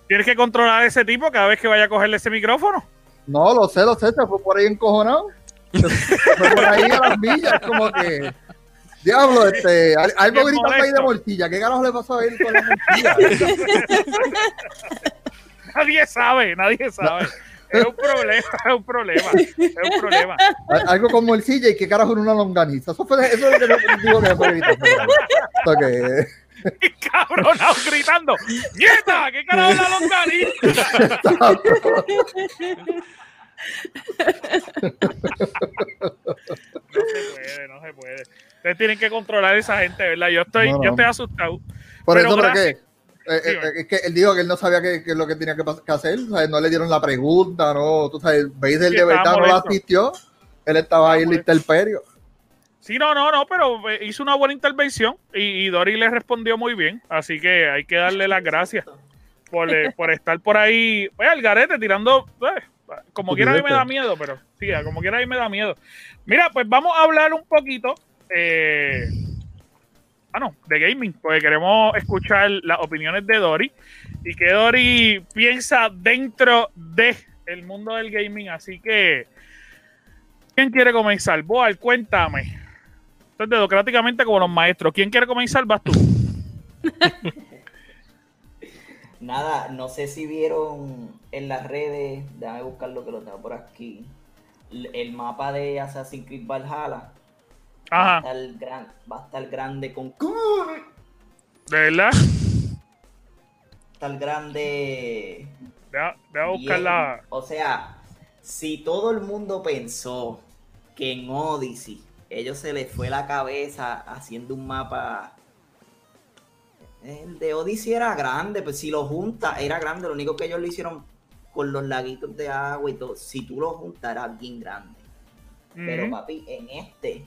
tienes que controlar a ese tipo cada vez que vaya a cogerle ese micrófono.
No, lo sé, lo sé, se fue por ahí encojonado. [LAUGHS] Por ahí a las millas, como que. Diablo, este, al- algo gritando ahí de morcilla. ¿Qué carajo le pasó a él con la morcilla? [LAUGHS]
Nadie sabe, nadie sabe. Es un problema, es un problema, es un problema.
Al- Algo con morcilla y qué carajo era una longaniza. Eso, fue, eso es lo que digo que fue. Esto que-
Y cabronado gritando, ¡Nieta! ¿Qué carajo la longaniza? [LAUGHS] No se puede, no se puede. Ustedes tienen que controlar a esa gente, ¿verdad? Yo estoy,
No,
yo estoy asustado.
Por
Pero
eso, ¿pero qué? Eh,
Sí,
eh, eh, es que él dijo que él no sabía qué es lo que tenía que, hacer, no le dieron la pregunta, no, tú sabes, veis
Sí,
de verdad no la asistió, él estaba ahí en
molesto.
interperio.
Sí, no, no, no, pero eh, hizo una buena intervención y, y Dori le respondió muy bien. Así que hay que darle las gracias por, eh, por estar por ahí, pues, al garete tirando. eh, como quiera a mí me da miedo, pero sí, como quiera a mí me da miedo. Mira, pues vamos a hablar un poquito. Eh, ah, no, de gaming, porque queremos escuchar las opiniones de Dori y que Dori piensa dentro de el mundo del gaming. Así que, ¿quién quiere comenzar? Boal, cuéntame. Esto es democráticamente como los maestros. ¿Quién quiere comenzar? Vas tú. [LAUGHS]
Nada, no sé si vieron en las redes, déjame buscar lo que lo tengo por aquí, el mapa de Assassin's Creed Valhalla. Va a,
Ajá,
estar gran, va a estar grande con...
de verdad.
Va a estar grande...
Deja, deja buscar la.
O sea, si todo el mundo pensó que en Odyssey ellos se les fue la cabeza haciendo un mapa... El de Odyssey era grande, pues si lo juntas, era grande. Lo único que ellos lo hicieron con los laguitos de agua y todo. Si tú lo juntas, era bien grande. Pero papi, en este,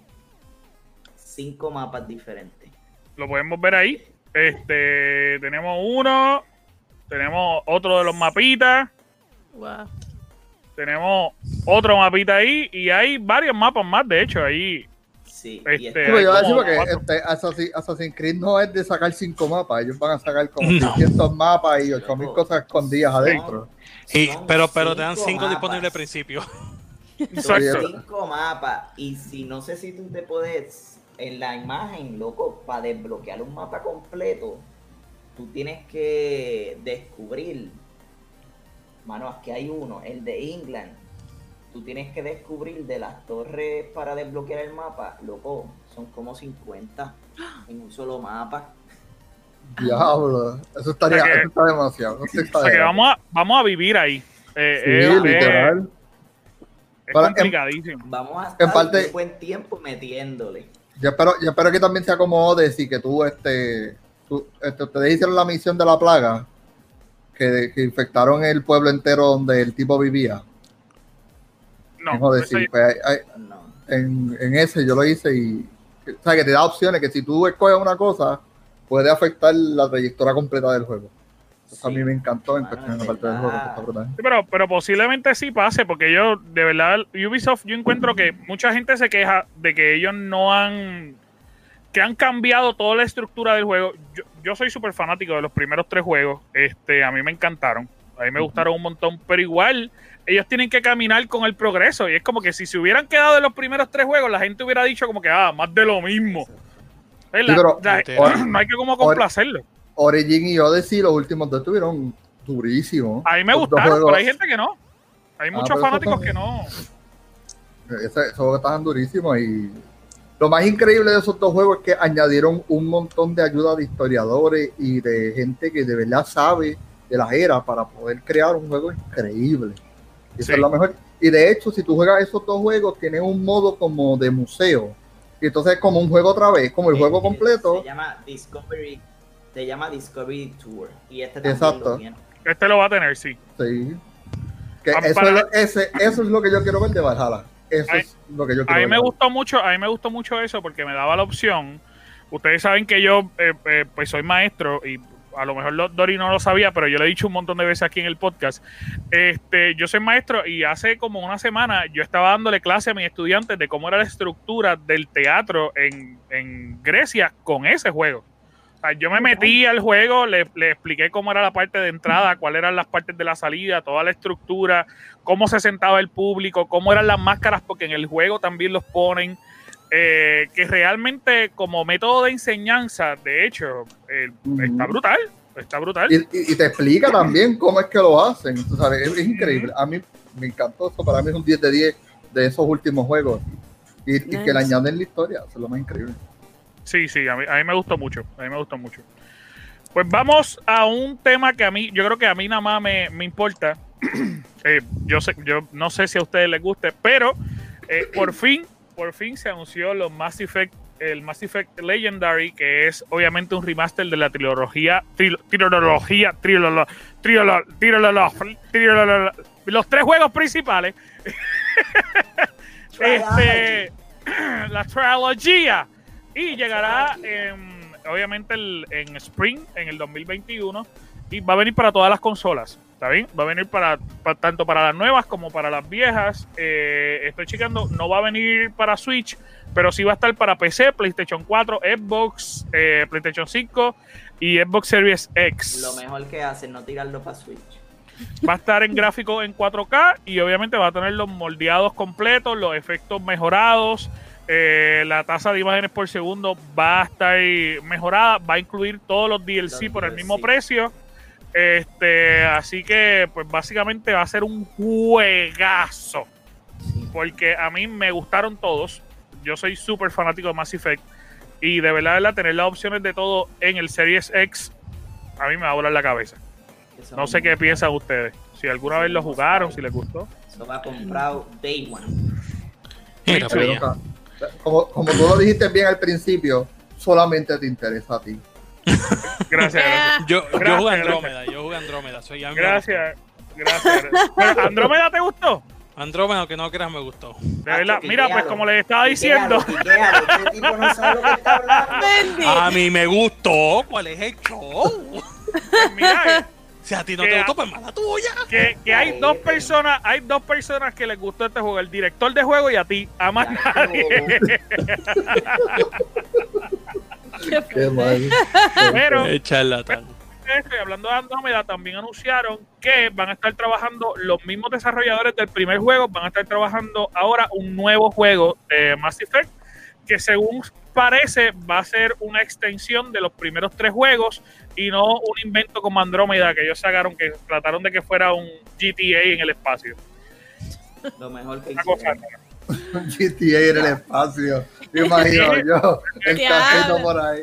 cinco mapas diferentes.
Lo podemos ver ahí. Este, tenemos uno. Tenemos otro de los mapitas.
Wow.
Tenemos otro mapita ahí. Y hay varios mapas más, de hecho, ahí.
Sí,
Este,
y este-
pero yo voy a decir porque este, Assassin- Assassin's Creed no es de sacar cinco mapas, ellos van a sacar como
No.
600 mapas y 8000
Loco.
cosas escondidas adentro.
Y, pero, pero te dan
cinco
disponibles al principio.
Son
Exacto.
cinco mapas y si no sé si tú te puedes en la imagen, loco, para desbloquear un mapa completo, tú tienes que descubrir, mano, aquí hay uno, el de England. Tú tienes que descubrir de las torres para desbloquear el mapa, loco, son como 50 en un solo mapa.
Diablo, eso estaría,
O sea que-
eso está demasiado. eso está
O sea que
demasiado.
vamos a, vamos a vivir ahí. Eh,
Sí,
es- es-
literal.
es
Para-
complicadísimo.
Vamos a estar
parte-
un buen tiempo metiéndole.
Yo espero, yo espero que también sea como Odyssey, que tú, este, tú- este, ustedes hicieron la misión de la plaga, que, que infectaron el pueblo entero donde el tipo vivía.
No,
en Odyssey.
eso-
Pues, hay- hay-
No.
en, en ese yo lo hice y, o sea, que te da opciones, que si tú escoges una cosa, puede afectar la trayectoria completa del juego. Eso a mí me encantó en
Mano,
cuestión de
en
la parte del juego.
Sí, pero, pero posiblemente sí pase, porque yo, de verdad, Ubisoft, yo encuentro que mucha gente se queja de que ellos no han, que han cambiado toda la estructura del juego. Yo, yo soy súper fanático de los primeros tres juegos, este, a mí me encantaron, a mí me gustaron un montón, pero igual ellos tienen que caminar con el progreso, y es como que si se hubieran quedado en los primeros tres juegos, la gente hubiera dicho como que, ah, más de lo mismo.
Pero- [CLEARS THROAT]
no hay que como complacerlo.
Origin y Odyssey, los últimos dos estuvieron durísimos.
A mí me
Los
gustaron, pero hay gente que no. Hay
Ah,
muchos fanáticos que no.
Esos juegos estaban durísimos y lo más increíble de esos dos juegos es que añadieron un montón de ayuda de historiadores y de gente que de verdad sabe de las eras para poder crear un juego increíble.
Sí.
es lo mejor. Y de hecho, si tú juegas esos dos juegos, tienen un modo como de museo. Y entonces es como un juego otra vez, como el juego completo.
Se llama Discovery, Se llama Discovery Tour. Y este también
Exacto.
lo tiene.
Este lo va a tener, sí.
Sí. Que eso,
para-
es lo, ese, eso es lo que yo quiero ver de Valhalla. Eso
Ay,
es lo que yo
A
quiero
mí
ver.
me gustó mucho, a mí me gustó mucho eso porque me daba la opción. Ustedes saben que yo eh, eh, pues soy maestro y a lo mejor Dori no lo sabía, pero yo le he dicho un montón de veces aquí en el podcast. Este, yo soy maestro y hace como una semana yo estaba dándole clase a mis estudiantes de cómo era la estructura del teatro en, en Grecia con ese juego. O sea, yo me metí al juego, le, le expliqué cómo era la parte de entrada, cuáles eran las partes de la salida, toda la estructura, cómo se sentaba el público, cómo eran las máscaras, porque en el juego también los ponen. Eh, que realmente como método de enseñanza, de hecho, eh, está brutal. Está brutal.
Y, y- y te explica también cómo es que lo hacen. sabes, es, es increíble. A mí me encantó eso. Para mí es un 10 de 10 de esos últimos juegos. Y, y que le añaden la historia. Eso es lo más increíble.
Sí, sí, a mí, a mí me gustó mucho. A mí me gustó mucho. Pues vamos a un tema que a mí, yo creo que a mí nada más me, me importa. [CLEARS THROAT] Eh, yo sé, yo no sé si a ustedes les guste, pero eh, por fin, por fin se anunció los Mass Effect, el Mass Effect Legendary, que es obviamente un remaster de la trilogía, tril- trilogía, trilolo- los tres juegos principales. este, [CLEARS THROAT] la trilogía. Y llegará en, obviamente el- en Spring en el 2021 y va a venir para todas las consolas ¿está bien? va a venir para, tanto para las nuevas como para las viejas Eh, estoy checando no va a venir para Switch pero sí va a estar para PC, PlayStation 4, Xbox, eh, PlayStation 5 y Xbox Series X
Lo mejor que hacen, no tirarlo para Switch.
va a estar en gráfico en 4K y obviamente va a tener los moldeados completos, los efectos mejorados, eh, la tasa de imágenes por segundo va a estar mejorada, va a incluir todos los DLC
Los
por el mismo precio. Este, así que pues básicamente va a ser un juegazo. Porque a mí me gustaron todos. Yo soy súper fanático de Mass Effect. Y de verdad, de verdad, tener las opciones de todo en el Series X, a mí me va a volar la cabeza.
Eso
No sé qué piensan ustedes. Si alguna vez lo jugaron, si les gustó.
Eso va comprado Day One.
Mira,
como, como tú lo dijiste bien al principio, solamente te interesa a ti. [LAUGHS]
Gracias, gracias.
Eh,
Yo, yo
Gracias,
jugué
gracias.
Andrómeda, yo jugué Andrómeda. Soy amigo.
Gracias. Gracias. Pero, ¿Andrómeda te gustó?
Andrómeda, aunque no creas, me gustó.
De verdad. Mira, pues como les estaba diciendo,
Este tipo no sabe lo que está hablando.
Bendy.
A mí me gustó. ¿Cuál es el show?
pues, mira,
Si a ti no
Que
te gustó, pues mala tuya.
que, que hay dos personas, hay dos personas que les gustó este juego, el director de juego y a ti, a más nadie. [LAUGHS]
Qué
Qué mal.
Pero y hablando de Andrómeda, también anunciaron que van a estar trabajando los mismos desarrolladores del primer juego, van a estar trabajando ahora un nuevo juego de Mass Effect, que según parece va a ser una extensión de los primeros tres juegos y no un invento como Andrómeda que ellos sacaron, que trataron de que fuera un GTA en el espacio.
Lo mejor que.
GTA [LAUGHS] en el espacio. Me imagino [LAUGHS] yo. El
¿Qué
cajito
habla?
por ahí.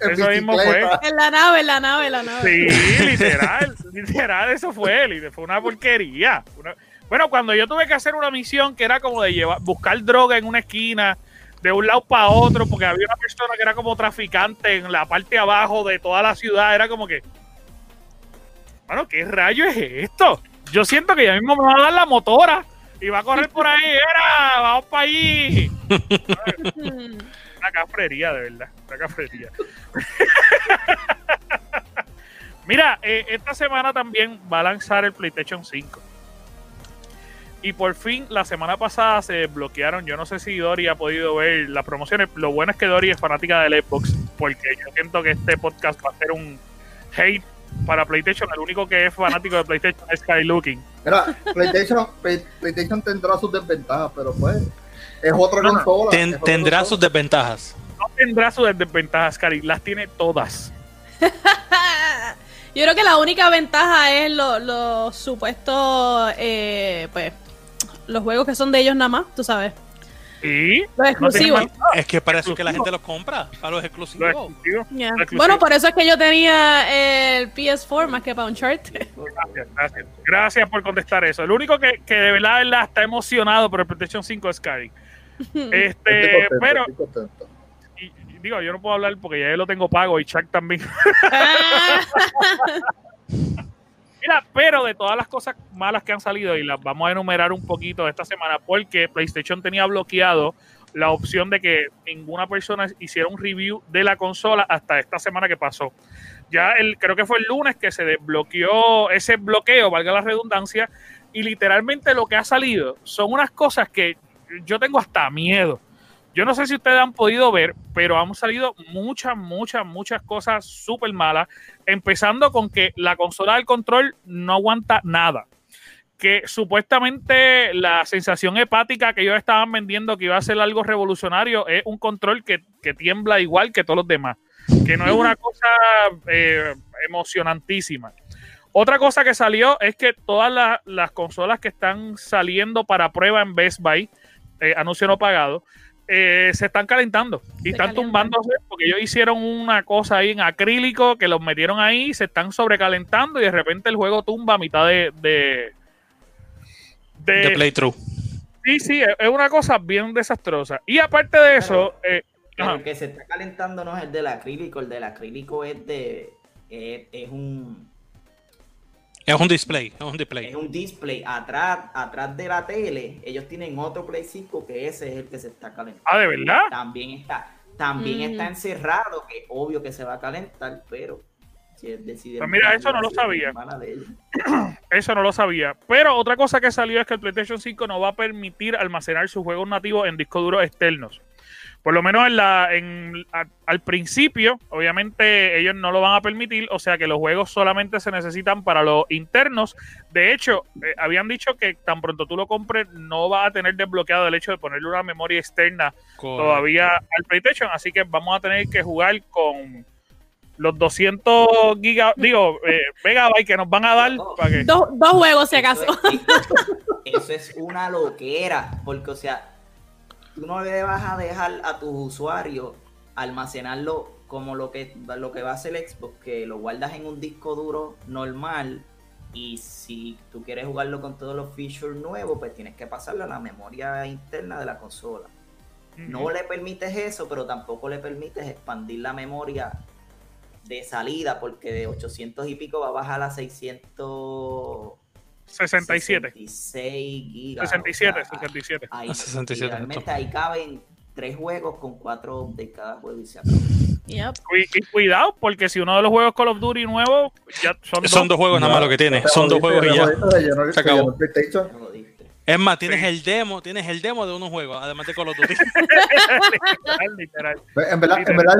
En
Eso mismo
bicicleta.
En la nave, en la nave, en la nave.
Sí, literal, literal, eso fue, literal, fue una porquería. Una- Bueno, cuando yo tuve que hacer una misión que era como de llevar, buscar droga en una esquina, de un lado para otro, porque había una persona que era como traficante en la parte de abajo de toda la ciudad, era como que, bueno, ¿qué rayo es esto? Yo siento que ya mismo me va a dar la motora y va a correr por ahí, era, vamos para allí. [LAUGHS] Una cafrería, de verdad. Una cafrería. [LAUGHS] Mira, eh, esta semana también va a lanzar el PlayStation 5. Y por fin, la semana pasada se bloquearon. Yo no sé si Dori ha podido ver las promociones. Lo bueno es que Dori es fanática del Xbox. Porque yo siento que este podcast va a ser un hate para PlayStation. El único que es fanático de PlayStation es Sky Looking.
Mira, PlayStation, Play- PlayStation tendrá sus desventajas, pero pues es otra
No,
consola.
Ten-
es
tendrá
consola.
sus desventajas.
No tendrá sus desventajas, Cari. Las tiene todas. [LAUGHS]
Yo creo que la única ventaja es los lo supuestos, eh, pues, los juegos que son de ellos nada más, tú sabes.
Y
Los exclusivos.
Es que es que la gente los compra, para los
lo
exclusivos.
Yeah. Bueno, por eso es que yo tenía el PS4 más que para Uncharted.
Gracias, gracias. Gracias por contestar eso. El único que, que de verdad, de verdad está emocionado por el PlayStation 5 es Sky. [LAUGHS]
Estoy
Este,
contento,
pero
estoy contento.
y- y digo, yo no puedo hablar porque ya lo tengo pago y Chuck también.
Ah, [LAUGHS]
Pero de todas las cosas malas que han salido, y las vamos a enumerar un poquito esta semana, porque PlayStation tenía bloqueado la opción de que ninguna persona hiciera un review de la consola hasta esta semana que pasó. Ya el, creo que fue el lunes que se desbloqueó ese bloqueo, valga la redundancia, y literalmente lo que ha salido son unas cosas que yo tengo hasta miedo. Yo no sé si ustedes han podido ver, pero han salido muchas, muchas, muchas cosas súper malas. Empezando con que la consola del control no aguanta nada. Que supuestamente la sensación hepática que ellos estaban vendiendo que iba a ser algo revolucionario es un control que, que tiembla igual que todos los demás. Que no es una [LAUGHS] cosa eh, emocionantísima. Otra cosa que salió es que todas la- las consolas que están saliendo para prueba en Best Buy, eh, anuncio no pagado, eh, se están calentando y
Se
están
calientan.
tumbándose porque ellos hicieron una cosa ahí en acrílico que los metieron ahí, se están sobrecalentando y de repente el juego tumba a mitad de. de, de-
De playthrough.
sí, sí, es una cosa bien desastrosa. Y aparte de eso, eh,
Pero el que se está calentando no es el del acrílico, el del acrílico es de. Es, es un.
Es un display, es un
Es
display.
un display atrás, atrás de la tele. Ellos tienen otro Play 5 que ese es el que se está calentando.
ah, de verdad.
También está, también
Mm.
está encerrado, que obvio que se va a calentar, pero si él decide.
Pues mira, eso no lo sabía. [CLEARS THROAT] Eso no lo sabía. Pero otra cosa que salió es que el PlayStation 5 no va a permitir almacenar sus juegos nativos en discos duros externos. Por lo menos en la, en, a- al principio, obviamente ellos no lo van a permitir, o sea que los juegos solamente se necesitan para los internos. De hecho, eh, habían dicho que tan pronto tú lo compres, no va a tener desbloqueado el hecho de ponerle una memoria externa todavía al PlayStation, así que vamos a tener que jugar con los 200 giga, digo, eh, megabytes que nos van a dar para que...
dos, dos juegos, si acaso.
Eso es, eso es una loquera, porque, o sea, tú no le vas a dejar a tus usuarios almacenarlo como lo que, lo que va a hacer Xbox, que lo guardas en un disco duro normal y si tú quieres jugarlo con todos los features nuevos, pues tienes que pasarlo a la memoria interna de la consola. No le permites eso, pero tampoco le permites expandir la memoria de salida, porque de 800 y pico va a bajar a 600...
67.
66 gigas.
67,
o sea,
67.
Ahí,
A 67,
y realmente ahí caben tres juegos con cuatro de cada juego y se acabó.
Yep.
Y cuidado, porque si uno de los juegos Call of Duty nuevos ya son,
Son dos juegos nada más lo que tiene. Son dos juegos y ya. Se acabó. Es más, tienes
Sí.
el demo, tienes el demo de unos juegos, además de Call of Duty. [LAUGHS] [LAUGHS]
literal, literal.
En verdad, en
Literal.
verdad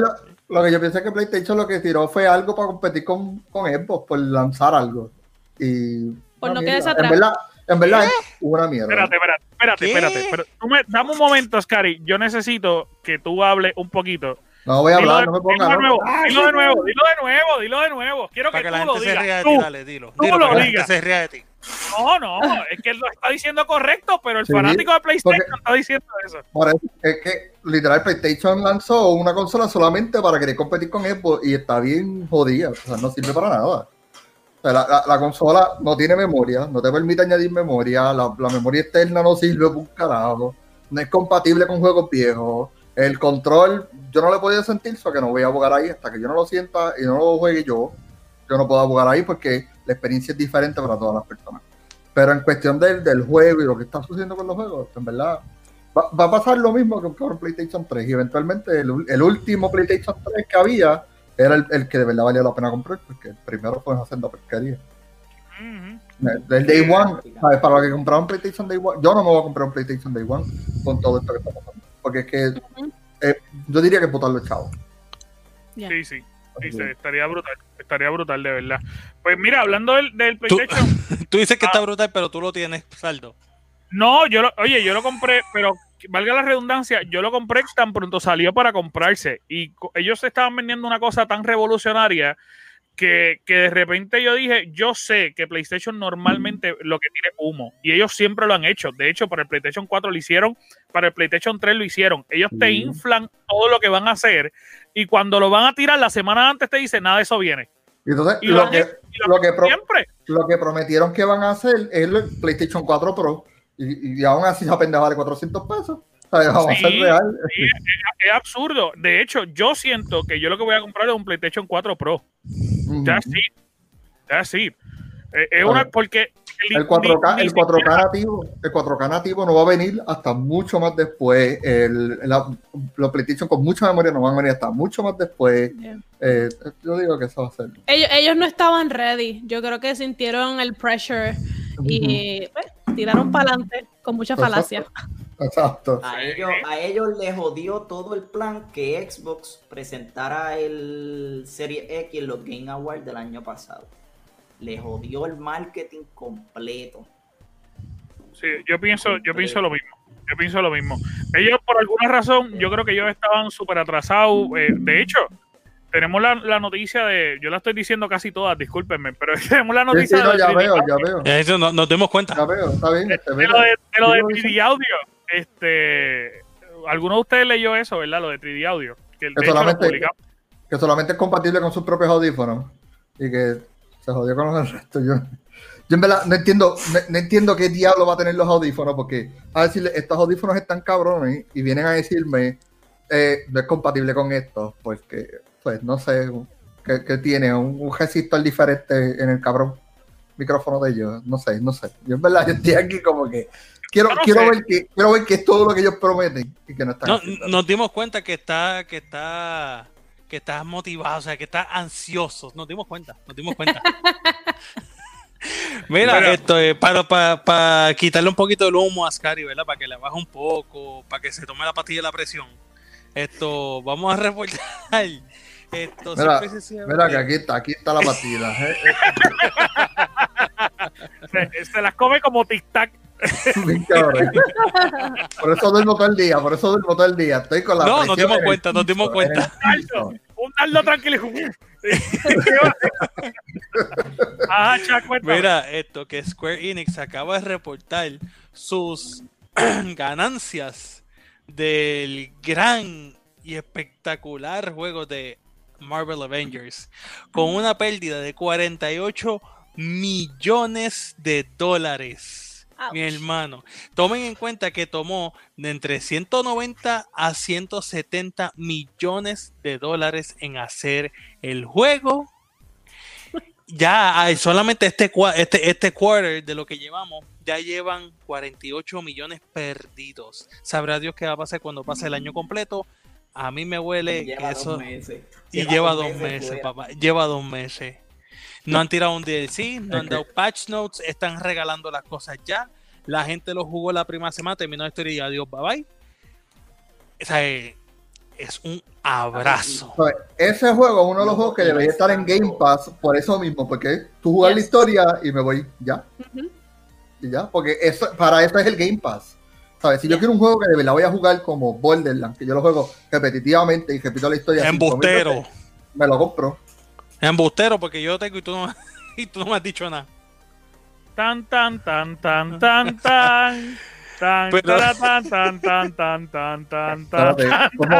lo, lo que yo pienso es que PlayStation lo que tiró fue algo para competir con, con Xbox, por lanzar algo. Y
Por no
En
atrás.
verdad, en verdad es una mierda.
Espérate, espérate, espérate, espérate. Pero tú me, dame un momento, Scary. Yo necesito que tú hables un poquito.
No voy a
Dilo
hablar,
de,
no me
dilo
ponga.
de
no.
nuevo, dilo de nuevo, dilo de nuevo, dilo de nuevo. Quiero
Para
que
que la
tú lo
gente se ría
digas.
de
Tú.
ti, dale, dilo.
tú
Dilo,
lo
para que la
digas.
gente se ría de ti.
No, no, es que él lo está diciendo correcto, pero el
Sí,
fanático de PlayStation
porque-
está diciendo eso.
Por eso es que literal PlayStation lanzó una consola solamente para querer competir con Xbox y está bien jodida, o sea, no sirve para nada. La, la- la consola no tiene memoria, no te permite añadir memoria, la, memoria externa no sirve por un carajo, no es compatible con juegos viejos, el control yo no lo he podido sentir, so que no voy a jugar ahí hasta que yo no lo sienta y no lo juegue yo, yo no puedo jugar ahí porque la experiencia es diferente para todas las personas. Pero en cuestión del, del juego y lo que está sucediendo con los juegos, en verdad, va, va a pasar lo mismo que con PlayStation 3 y eventualmente el, el último PlayStation 3 que había era el, el que de verdad valía la pena comprar porque el primero fue haciendo porquería.
Ujú.
Del Day One, ¿sabes? para los que compraron PlayStation Day One, yo no me voy a comprar un PlayStation Day One con todo esto que está pasando. Porque es que eh, yo diría que es botarlo chavo.
Ya.
Sí, sí. Estaría brutal, estaría brutal de verdad. Pues mira, hablando del, del
Tú-
PlayStation, [LAUGHS]
Tú dices que
Ah.
está brutal, pero tú lo tienes saldo.
no, yo lo, oye, yo lo compré, pero valga la redundancia, yo lo compré tan pronto salió para comprarse y ellos estaban vendiendo una cosa tan revolucionaria que, que de repente yo dije, yo sé que PlayStation normalmente lo que tiene humo y ellos siempre lo han hecho. De hecho, para el PlayStation 4 lo hicieron, para el PlayStation 3 lo hicieron. Ellos te inflan todo lo que van a hacer y cuando lo van a tirar la semana antes te dicen, nada de eso viene.
Y entonces,
Y lo
lo, que,
lo
lo, que pro- lo que prometieron que van a hacer es el PlayStation 4 Pro y, y aún así esa pendeja vale 400 pesos. Vamos a ser real.
Sí, es, es absurdo. De hecho, yo siento que yo lo que voy a comprar es un PlayStation 4 Pro. Ya sí. Ya sí. Eh, es una porque
El 4K,
ni- ni
el 4K
siquiera-
nativo, el 4K nativo no va a venir hasta mucho más después. El, la- los PlayStation con mucha memoria no van a venir hasta mucho más después.
Yeah.
Eh, yo digo que eso va a ser.
Ellos, ellos no estaban ready. Yo creo que sintieron el pressure y pues, tiraron para adelante con mucha falacia.
Exacto.
A ellos, a ellos les jodió todo el plan que Xbox presentara el Serie X en los Game Awards del año pasado. Les jodió el marketing completo.
Sí, yo pienso, yo pienso lo mismo. Yo pienso lo mismo. Ellos, por alguna razón, yo creo que ellos estaban súper atrasados. eh, de hecho, tenemos la, la noticia de. Yo la estoy diciendo casi todas, discúlpenme, pero [LAUGHS] tenemos la
Sí,
noticia
sí, no,
de,
ya
de-
veo, ya veo.
Ya eso no- nos dimos cuenta.
Ya veo, está bien. Este,
de lo de, de lo de
Sí, lo
3D Audio. Este, alguno de ustedes leyó eso, ¿verdad? Lo de 3D Audio. Que de
Que solamente- que solamente es compatible con sus propios audífonos y que se jodió con los del resto. Yo, yo en verdad no entiendo, no, no entiendo qué diablo va a tener los audífonos, porque a decirle, estos audífonos están cabrones y vienen a decirme, eh, no es compatible con esto, porque, pues, no sé, que, que tiene un, un resistor diferente en el cabrón micrófono de ellos, no sé, no sé. Yo en verdad [LAUGHS] yo estoy aquí como que quiero,
no
quiero
sé.
ver que quiero ver que es todo lo que ellos prometen y que no están
No, nos dimos cuenta que está, que está, que estás motivado, o sea, que estás ansioso. Nos dimos cuenta, nos dimos cuenta. [LAUGHS] Mira,
Mira.
esto eh, para, para, para quitarle un poquito el humo a Scary, ¿verdad? Para que le baje un poco, para que se tome la pastilla de la presión. Esto, vamos a reportar. Esto,
Mira,
sencillamente-
Mira que aquí está, aquí está la partida. eh.
Se, [LAUGHS] se las come como tic-tac. [LAUGHS]
Por eso duermo todo el día, por eso duermo todo el día. Estoy con la
No, nos dimos cuenta, nos dimos cuenta.
Un dardo tranquilo. Ajá, [LAUGHS] cuéntame.
Mira, esto que Square Enix acaba de reportar sus [CLEARS THROAT] ganancias del gran y espectacular juego de Marvel Avengers con una pérdida de 48 millones de dólares. Mi hermano, tomen en cuenta que tomó de entre 190 a 170 millones de dólares en hacer el juego ya hay solamente este, este, este quarter de lo que llevamos, ya llevan 48 millones perdidos. Sabrá Dios qué va a pasar cuando pase el año completo. A mí me huele que eso.
dos meses.
Y lleva dos
meses
papá. Lleva dos meses. No han tirado un DLC, no han dado patch notes, están regalando las cosas ya. La gente lo jugó la primera semana, terminó la historia y adiós, bye bye. O sea, es un abrazo.
Ese juego es uno de los juegos que debería
es
estar en Game. Pass por eso mismo, porque tú jugas la historia y me voy ya, y ya, porque eso, para eso es el Game Pass. ¿Sabes? Si yo quiero un juego que de verdad voy a jugar como Borderlands, que yo lo juego repetitivamente y repito la historia.
Embustero.
veces, Me lo compro.
Embustero, porque yo tengo y tú no, y tú no me has dicho nada.
Tan, tan, tan, tan, tan, tan. Tan,
Pero-
tara, tan, tan, tan, tan, tan, tan, tan,
Espérate,
tan.
¿cómo?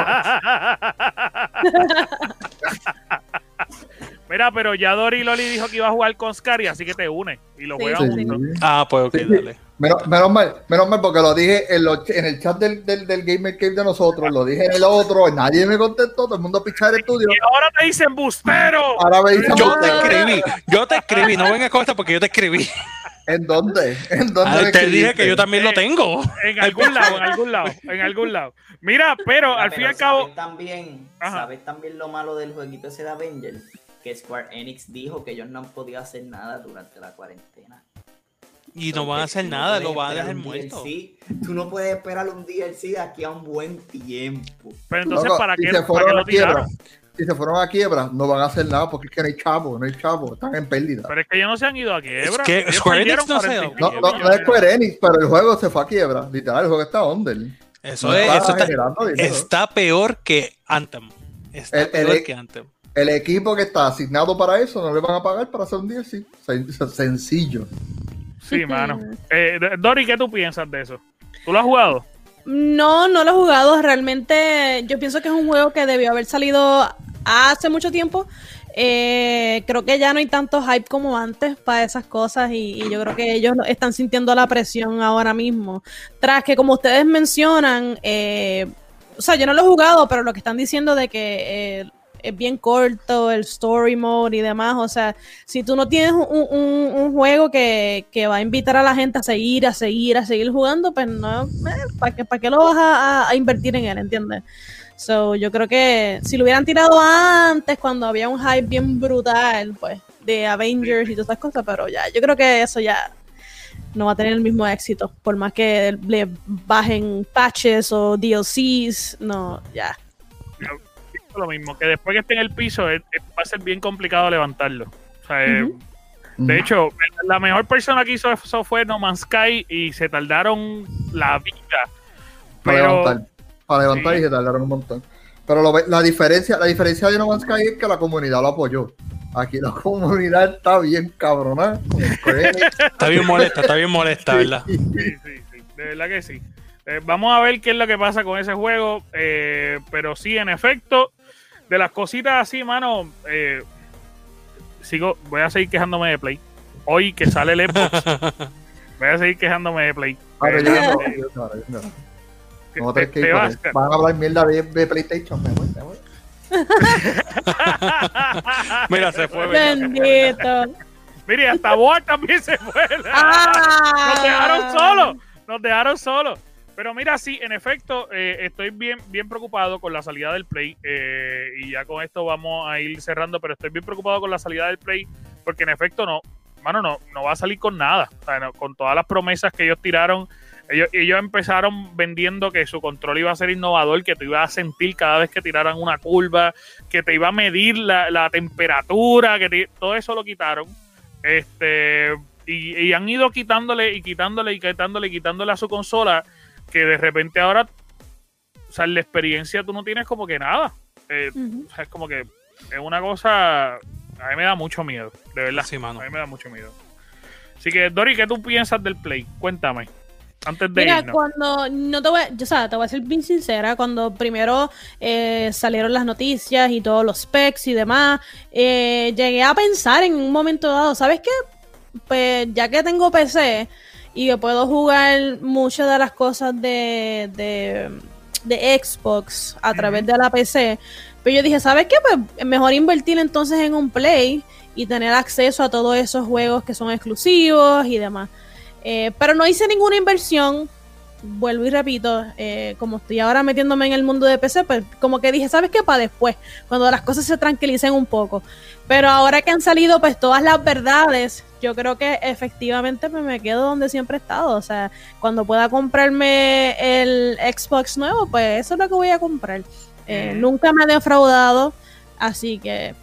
Mira, pero ya Dori Loli dijo que iba a jugar con Scary, así que te une y lo
Sí,
juegan
sí.
juntos.
Ah, pues ok,
Sí, sí.
dale.
Menos, menos mal, menos mal porque lo dije en, los- en el chat del, del, del Gamer Cave de nosotros, lo dije en el otro, nadie me contestó, todo el mundo pichar el estudio.
Y ahora te dicen bustero.
Ahora me dicen,
Yo te
"Ustedes,
escribí, yo te escribí, no vengas con esto porque yo te escribí.
¿En dónde? ¿En dónde
Ah, te dije que yo también lo tengo.
En algún lado, en algún lado, en algún lado. Mira, pero
Mira,
al fin y al cabo,
¿sabes también,
Ajá.
¿sabes también lo malo del jueguito ese de Avengers? Que Square Enix dijo que ellos no han podido hacer nada durante la cuarentena.
Y no van a hacer
no
nada, lo van a dejar muerto.
DLC. Tú no puedes esperar un DLC de aquí a un buen tiempo.
pero entonces,
Loco,
¿para
si
qué,
se
para
fueron
qué
a
lo
quiebra,
tiraron?
si se fueron a quiebra, no van a hacer nada porque es que no hay chavo, no hay chavo, están en pérdida.
Pero es que ellos no se han ido a quiebra.
Es que Square Enix no se ha
45
ido a
No, no, no es Square Enix, pero el juego se fue a quiebra, literal, el juego está under.
Eso
No
es,
está
eso está,
generando dinero.
está peor que Anthem. Está
El- el-
peor que Anthem.
El equipo que está asignado para eso no le van a pagar para hacer un DLC. Sen- Sencillo.
Sí, mano. Eh, Dori, ¿qué tú piensas de eso? ¿Tú lo has jugado?
No, no lo he jugado. Realmente yo pienso que es un juego que debió haber salido hace mucho tiempo. eh, creo que ya no hay tanto hype como antes para esas cosas y, y yo creo que ellos están sintiendo la presión ahora mismo. Tras que, como ustedes mencionan, eh, o sea, yo no lo he jugado, pero lo que están diciendo de que eh, es bien corto el story mode y demás, o sea, si tú no tienes un, un- juego que, que va a invitar a la gente a seguir, a seguir, a seguir jugando, pues no, ¿para qué, para qué lo vas a invertir en él, entiendes? So, yo creo que si lo hubieran tirado antes, cuando había un hype bien brutal, pues, de Avengers y todas esas cosas, pero ya, yo creo que eso ya no va a tener el mismo éxito, por más que le bajen patches o DLCs, no, ya.
Lo mismo, que después que esté en el piso es- es- va a ser bien complicado levantarlo. O sea, eh. De hecho, la mejor persona que hizo eso fue No Man's Sky y se tardaron la vida.
para
Pero
levantar, para levantar
Sí.
y se tardaron un montón. Pero lo la diferencia, la diferencia de No Man's Sky es que la comunidad lo apoyó. Aquí la [LAUGHS] comunidad está bien cabrona. con Square Enix.
Está bien molesta, está bien molesta, ¿verdad?
sí, sí, sí, de verdad que sí. Eh, vamos a ver qué es lo que pasa con ese juego. eh, pero sí, en efecto, de las cositas así, mano, eh, sigo, voy a seguir quejándome de Play. Hoy que sale el Xbox, [LAUGHS] voy a seguir quejándome de Play.
No, yo- no, yo no.
que
Vamos a
te- te vas,
Van a hablar mierda de, de PlayStation. Me voy, me voy. [LAUGHS]
Mira, se fue.
Bendito.
Mire, hasta Boa también se fue.
Ah.
Nos dejaron solos. Nos dejaron solos. Pero mira, sí, en efecto, eh, estoy bien, bien preocupado con la salida del Play. eh, y ya con esto vamos a ir cerrando, pero estoy bien preocupado con la salida del Play. Porque en efecto, no, mano, no, no va a salir con nada. O sea, no, con todas las promesas que ellos tiraron. Ellos, ellos empezaron vendiendo que su control iba a ser innovador, que te ibas a sentir cada vez que tiraran una curva, que te iba a medir la, la temperatura, que te- todo eso lo quitaron. Este, y, y han ido quitándole y quitándole y quitándole y quitándole a su consola que de repente ahora, o sea, la experiencia tú no tienes como que nada. Eh, o sea, es como que es una cosa, a mí me da mucho miedo, de verdad.
Sí, mano.
A mí me da mucho miedo. Así que, Dori, ¿qué tú piensas del Play? Cuéntame. Antes de
Mira,
irnos.
cuando no te voy, a- yo, o sea, te voy a ser bien sincera, cuando primero eh, salieron las noticias y todos los specs y demás, eh, llegué a pensar en un momento dado, ¿sabes qué? Pues ya que tengo PC y que puedo jugar muchas de las cosas de, de, de Xbox a través de la PC, pero yo dije, ¿sabes qué? Pues mejor invertir entonces en un Play y tener acceso a todos esos juegos que son exclusivos y demás. Eh, pero no hice ninguna inversión. Vuelvo y repito, eh, como estoy ahora metiéndome en el mundo de PC, pues como que dije, ¿sabes qué? Para después, cuando las cosas se tranquilicen un poco. Pero ahora que han salido pues todas las verdades, yo creo que efectivamente pues, me quedo donde siempre he estado. O sea, cuando pueda comprarme el Xbox nuevo, pues eso es lo que voy a comprar. Eh. Nunca me ha defraudado, así que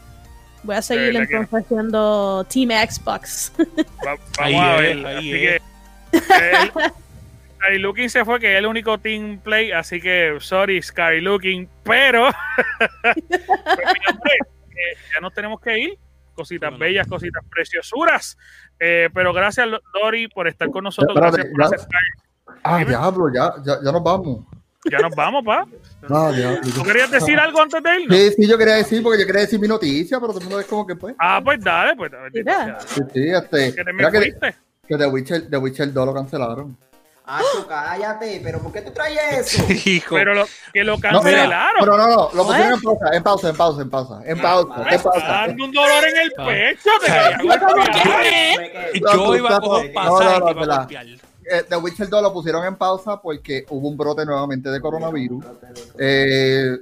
voy a seguir entonces siendo Team Xbox. [LAUGHS]
Va- vamos
Ahí
a
es,
ver.
ahí
Así
es.
que. Sky Looking se fue, que es el único Team Play, así que sorry, Sky Looking, pero. [LAUGHS] pues, hombre, eh, ya nos tenemos que ir. Cositas
Bueno.
bellas, cositas preciosuras. Eh, pero gracias, Dori, por estar con nosotros.
Espérate,
gracias por aceptar.
Ah, diablo, ya, ya, ya nos vamos.
Ya nos vamos, pa. [LAUGHS]
No, diablo.
¿Tú querías decir algo antes de irnos?
Sí, sí, yo quería decir, porque yo quería decir mi noticia, pero todo el mundo es como que pues.
Ah, pues dale, pues. sea.
Sí, sí, este.
Que te me
que, que The Witcher, The Witcher 2 lo cancelaron.
Acho, cállate, pero ¿por qué tú traes eso? [LAUGHS]
Hijo.
Pero lo, que lo
No,
cancelaron.
pero no, no, lo pusieron en pausa, en pausa, en pausa, en pausa, en pausa, en pausa.
está dando un dolor en el
Ah.
pecho. Te
Yo iba a coger
No,
pasaje
no, no. Eh, The Witcher 2 lo pusieron en pausa porque hubo un brote nuevamente de coronavirus. Eh,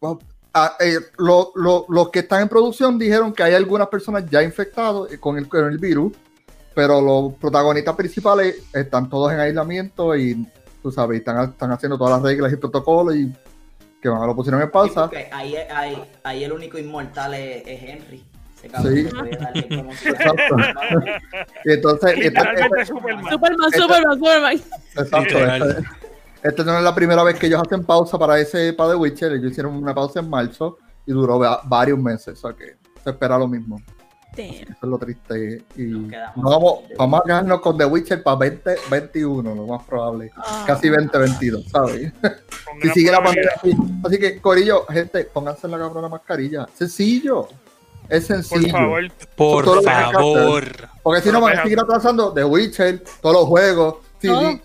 bueno, ah, eh, lo- lo- los que están en producción dijeron que hay algunas personas ya infectadas con el, con el virus, pero los protagonistas principales están todos en aislamiento y, tú sabes, están, están haciendo todas las reglas y protocolos y que van, lo pusieron en pausa.
ahí, ahí, ahí el único inmortal es, es Henry.
Sí. [LAUGHS]
como si-
Exacto. Y entonces, este-
Literalmente
este-
Superman.
Superman,
Esta-
Superman, Superman.
Exacto. Este, este no es la primera vez que ellos hacen pausa para ese para The Witcher. Ellos hicieron una pausa en marzo y duró va- varios meses. O sea que se espera lo mismo.
Damn.
Eso es lo triste. Y
Nos quedamos
no vamos, vamos a quedarnos con The Witcher para 2021, lo más probable.
Ah.
Casi 2022, ¿sabes? Si sigue la pandemia así. Así que, Corillo, gente, pónganse la cabrona mascarilla. Sencillo. Es
Por
sencillo.
favor.
Por
hay que
favor.
Porque si no van a seguir atrasando The Witcher, todos los juegos, CD,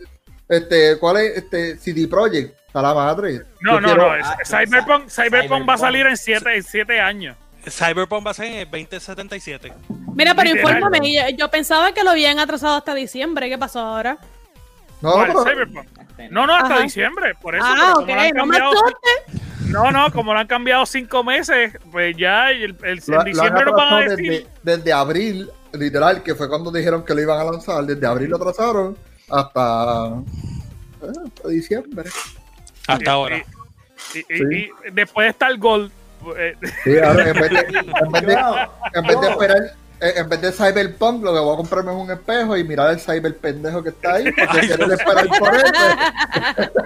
este, ¿cuál es? Este, CD Projekt, a la madre.
No,
Yo
no,
quiero-
no. es-
Ah,
Cyberpunk, Cyberpunk va a salir en 7 en siete años.
Cyberpunk va a ser en el 2077.
Mira, pero
Literal.
infórmame, yo, yo pensaba que lo habían atrasado hasta diciembre. ¿Qué pasó ahora?
No,
¿Cuál?
pero-
Cyberpunk. No, no, hasta
Ajá.
diciembre. Por eso.
ah,
han
no me
cambiado-
asustes.
No, no, como lo han cambiado cinco meses, pues ya el, el-
lo-
en diciembre nos van a decir.
desde, desde abril, literal, que fue cuando dijeron que lo iban a lanzar, desde abril lo atrasaron hasta, eh, hasta diciembre.
Hasta ahora.
Y, y-
Sí.
y después está el Gold. Eh,
Sí, ahora en vez de, [LAUGHS] en vez de- en vez de esperar, eh, en vez de Cyberpunk, lo que voy a comprarme es un espejo y mirar el Cyber pendejo que está ahí, porque quiero esperar por él. [LAUGHS]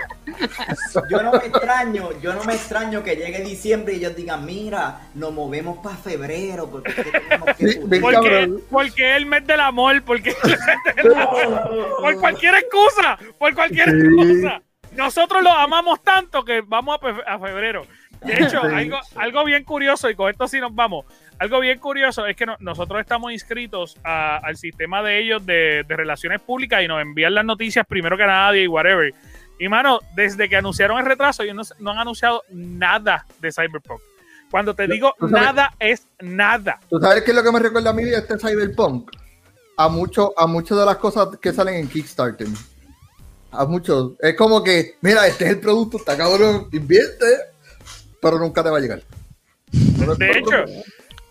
Yo no me extraño, yo no me extraño que llegue diciembre y ellos digan, mira, nos movemos para febrero porque es que tenemos que
Sí,
pulir".
bien
porque, es el mes del amor, porque es el mes del amor. por cualquier excusa, por cualquier
Sí.
excusa. Nosotros lo amamos tanto que vamos a febrero. De hecho,
Sí.
algo, algo bien curioso, y con esto sí nos vamos, algo bien curioso es que no- nosotros estamos inscritos a- al sistema de ellos de, de relaciones públicas y nos envían las noticias primero que nadie y whatever. Y mano, desde que anunciaron el retraso, ellos no, no han anunciado nada de Cyberpunk. Cuando te digo
sabes-
nada, es nada.
¿Tú sabes qué es lo que me recuerda a mí de este Cyberpunk? A mucho, a muchas de las cosas que salen en Kickstarter. A muchos. Es como que, mira, este es el producto, está cabrón, invierte, pero nunca te va a llegar.
De hecho,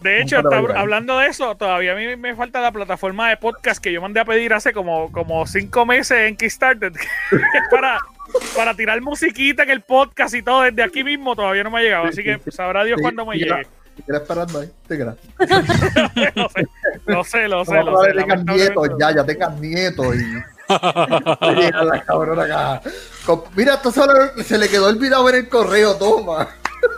de hecho, hablando de eso, todavía a mí me falta la plataforma de podcast que yo mandé a pedir hace como, como cinco meses en Kickstarter [LAUGHS] para, para tirar musiquita en el podcast y todo desde aquí mismo, todavía no me ha llegado. Así que sabrá Dios cuándo me llegue.
¿Te quieres esperando ahí? ¿Te quieres? [LAUGHS]
Lo sé, lo sé, lo sé.
No,
sé
tengas nietos, ya, ya tengas nietos y. Mira la cabrona acá. Con- Mira, esto solo se le quedó olvidado en el correo, toma.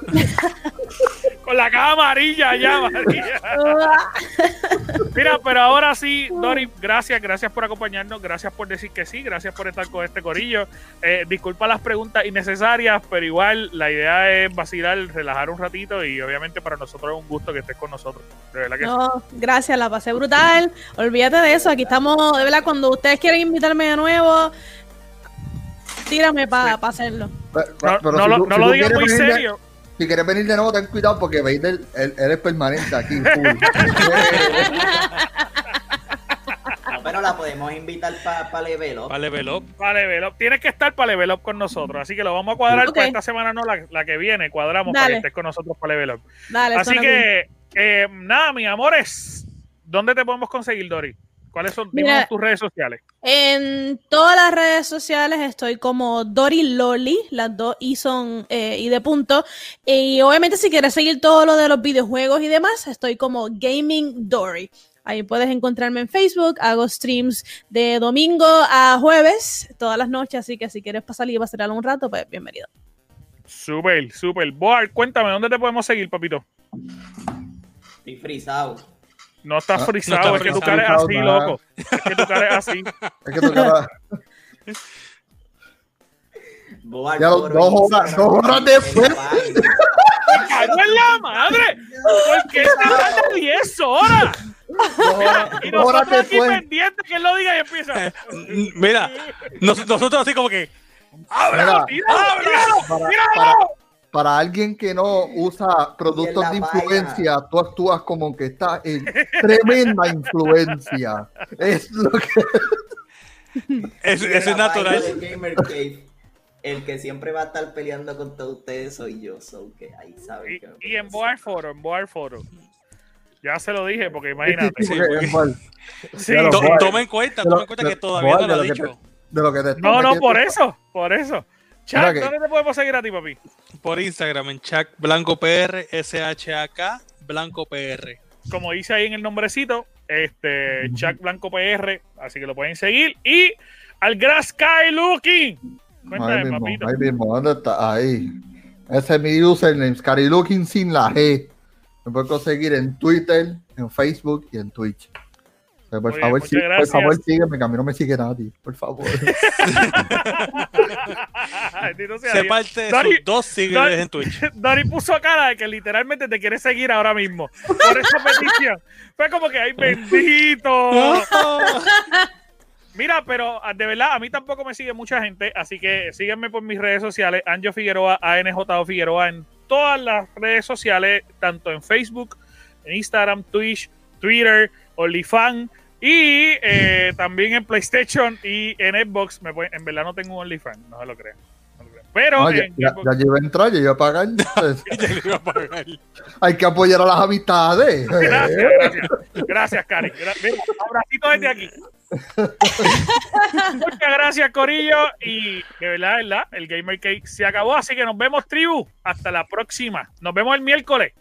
[LAUGHS]
Con la caja amarilla ya, María. Mira, pero ahora sí, Dori, gracias, gracias por acompañarnos, gracias por decir que sí, gracias por estar con este corillo. Eh, disculpa las preguntas innecesarias, pero igual la idea es vacilar, relajar un ratito y obviamente para nosotros es un gusto que estés con nosotros. De verdad que sí.
No, gracias, la pasé brutal. Olvídate de eso. Aquí estamos, de verdad, cuando ustedes quieren invitarme de nuevo, tírame para hacerlo.
Pero-
No,
pero
no
si
lo,
tú-
no
si
lo
tú
digas muy serio.
Si quieres venir de nuevo, ten cuidado porque Vader, él, es permanente aquí.
No, pero la podemos invitar para pa Level Up.
Vale, velo.
Para level up. Tienes que estar para level up con nosotros. Así que lo vamos a cuadrar
Ok.
para esta semana, no la, la que viene. Cuadramos para que estés con nosotros para level up.
Dale,
Así que, eh, nada, mis amores, ¿dónde te podemos conseguir, Dori? ¿Cuáles son
Mira.
tus redes sociales?
En todas las redes sociales estoy como Dori Loli, las dos y son eh, y de punto. Y obviamente si quieres seguir todo lo de los videojuegos y demás, estoy como Gaming Dory. Ahí puedes encontrarme en Facebook, hago streams de domingo a jueves, todas las noches, así que si quieres pasar y vacilar un rato, pues bienvenido.
Súper, súper. Boar, cuéntame, ¿dónde te podemos seguir, papito?
Estoy frisado.
No estás
Ah,
frisado,
no está
es que tu
frisado,
cara es así,
nada.
loco. Es que tu cara es así.
Es que tu cara-
Boar
Ya dos horas- dos horas después.
página.
¡Cago en la madre! ¿Por qué te tardas 10 horas? Y nosotros aquí
después.
pendientes que él lo diga y empieza.
Mira, nos- nosotros así como que.
¡Ábralo,
Mira,
tíralo, tíralo!
Para, alguien que no usa productos de
valla.
influencia, tú actúas como que estás en tremenda influencia. Es lo que. [LAUGHS]
Es, eso es natural.
Cave, el que siempre va a estar peleando con todos ustedes soy yo, so que ahí saben que me
Y, en Boar Photo, en Boar Photo. Ya se lo dije, porque imagínate.
Sí, sí, porque-
Sí,
To-. Toma en cuenta, toma en cuenta que todavía no lo
que
dicho.
de lo que te
No, no, por eso, por eso.
Que-
¿dónde te podemos seguir a ti, papi?
Por Instagram, en Chuck Blanco PR, SHAK Blanco PR.
Como dice ahí en el nombrecito, este, Chuck Blanco PR, así que lo pueden seguir. Y al Grass Sky Looking.
Ahí
Cuéntame,
mismo,
papito.
ahí mismo, ¿dónde está? Ahí. Ese es mi username, Scarilooking sin la G. Me puedes conseguir en Twitter, en Facebook y en Twitch. Por
Muy
favor, sí, por favor, sígueme, que a mí no me sigue nadie. Por favor. [LAUGHS]
Se parte de
Dani-
sus dos seguidores en Twitch. [LAUGHS]
Dani puso cara de que literalmente te quiere seguir ahora mismo. Por esa petición. Fue como que, ay, bendito. [LAUGHS] Mira, pero ah, de verdad, a mí tampoco me sigue mucha gente, así que sígueme por mis redes sociales, Anjo Figueroa, ANJ Figueroa, en todas las redes sociales, tanto en Facebook, en Instagram, Twitch, Twitter, OnlyFans y eh, también en PlayStation y en Xbox. Me pueden- en verdad no tengo un OnlyFans, no se lo crean. no lo crean. Pero
No, ya, ya, ya yo iba a entrar, ya iba a pagar. [LAUGHS]
Ya le iba a pagar.
hay que apoyar a las amistades. [LAUGHS]
Gracias, gracias. Gracias, mira, abracito desde aquí. [LAUGHS] Muchas gracias, Corillo. Y de verdad, de verdad, el Gamer Cake se acabó. Así que nos vemos, tribu. Hasta la próxima. Nos vemos el miércoles.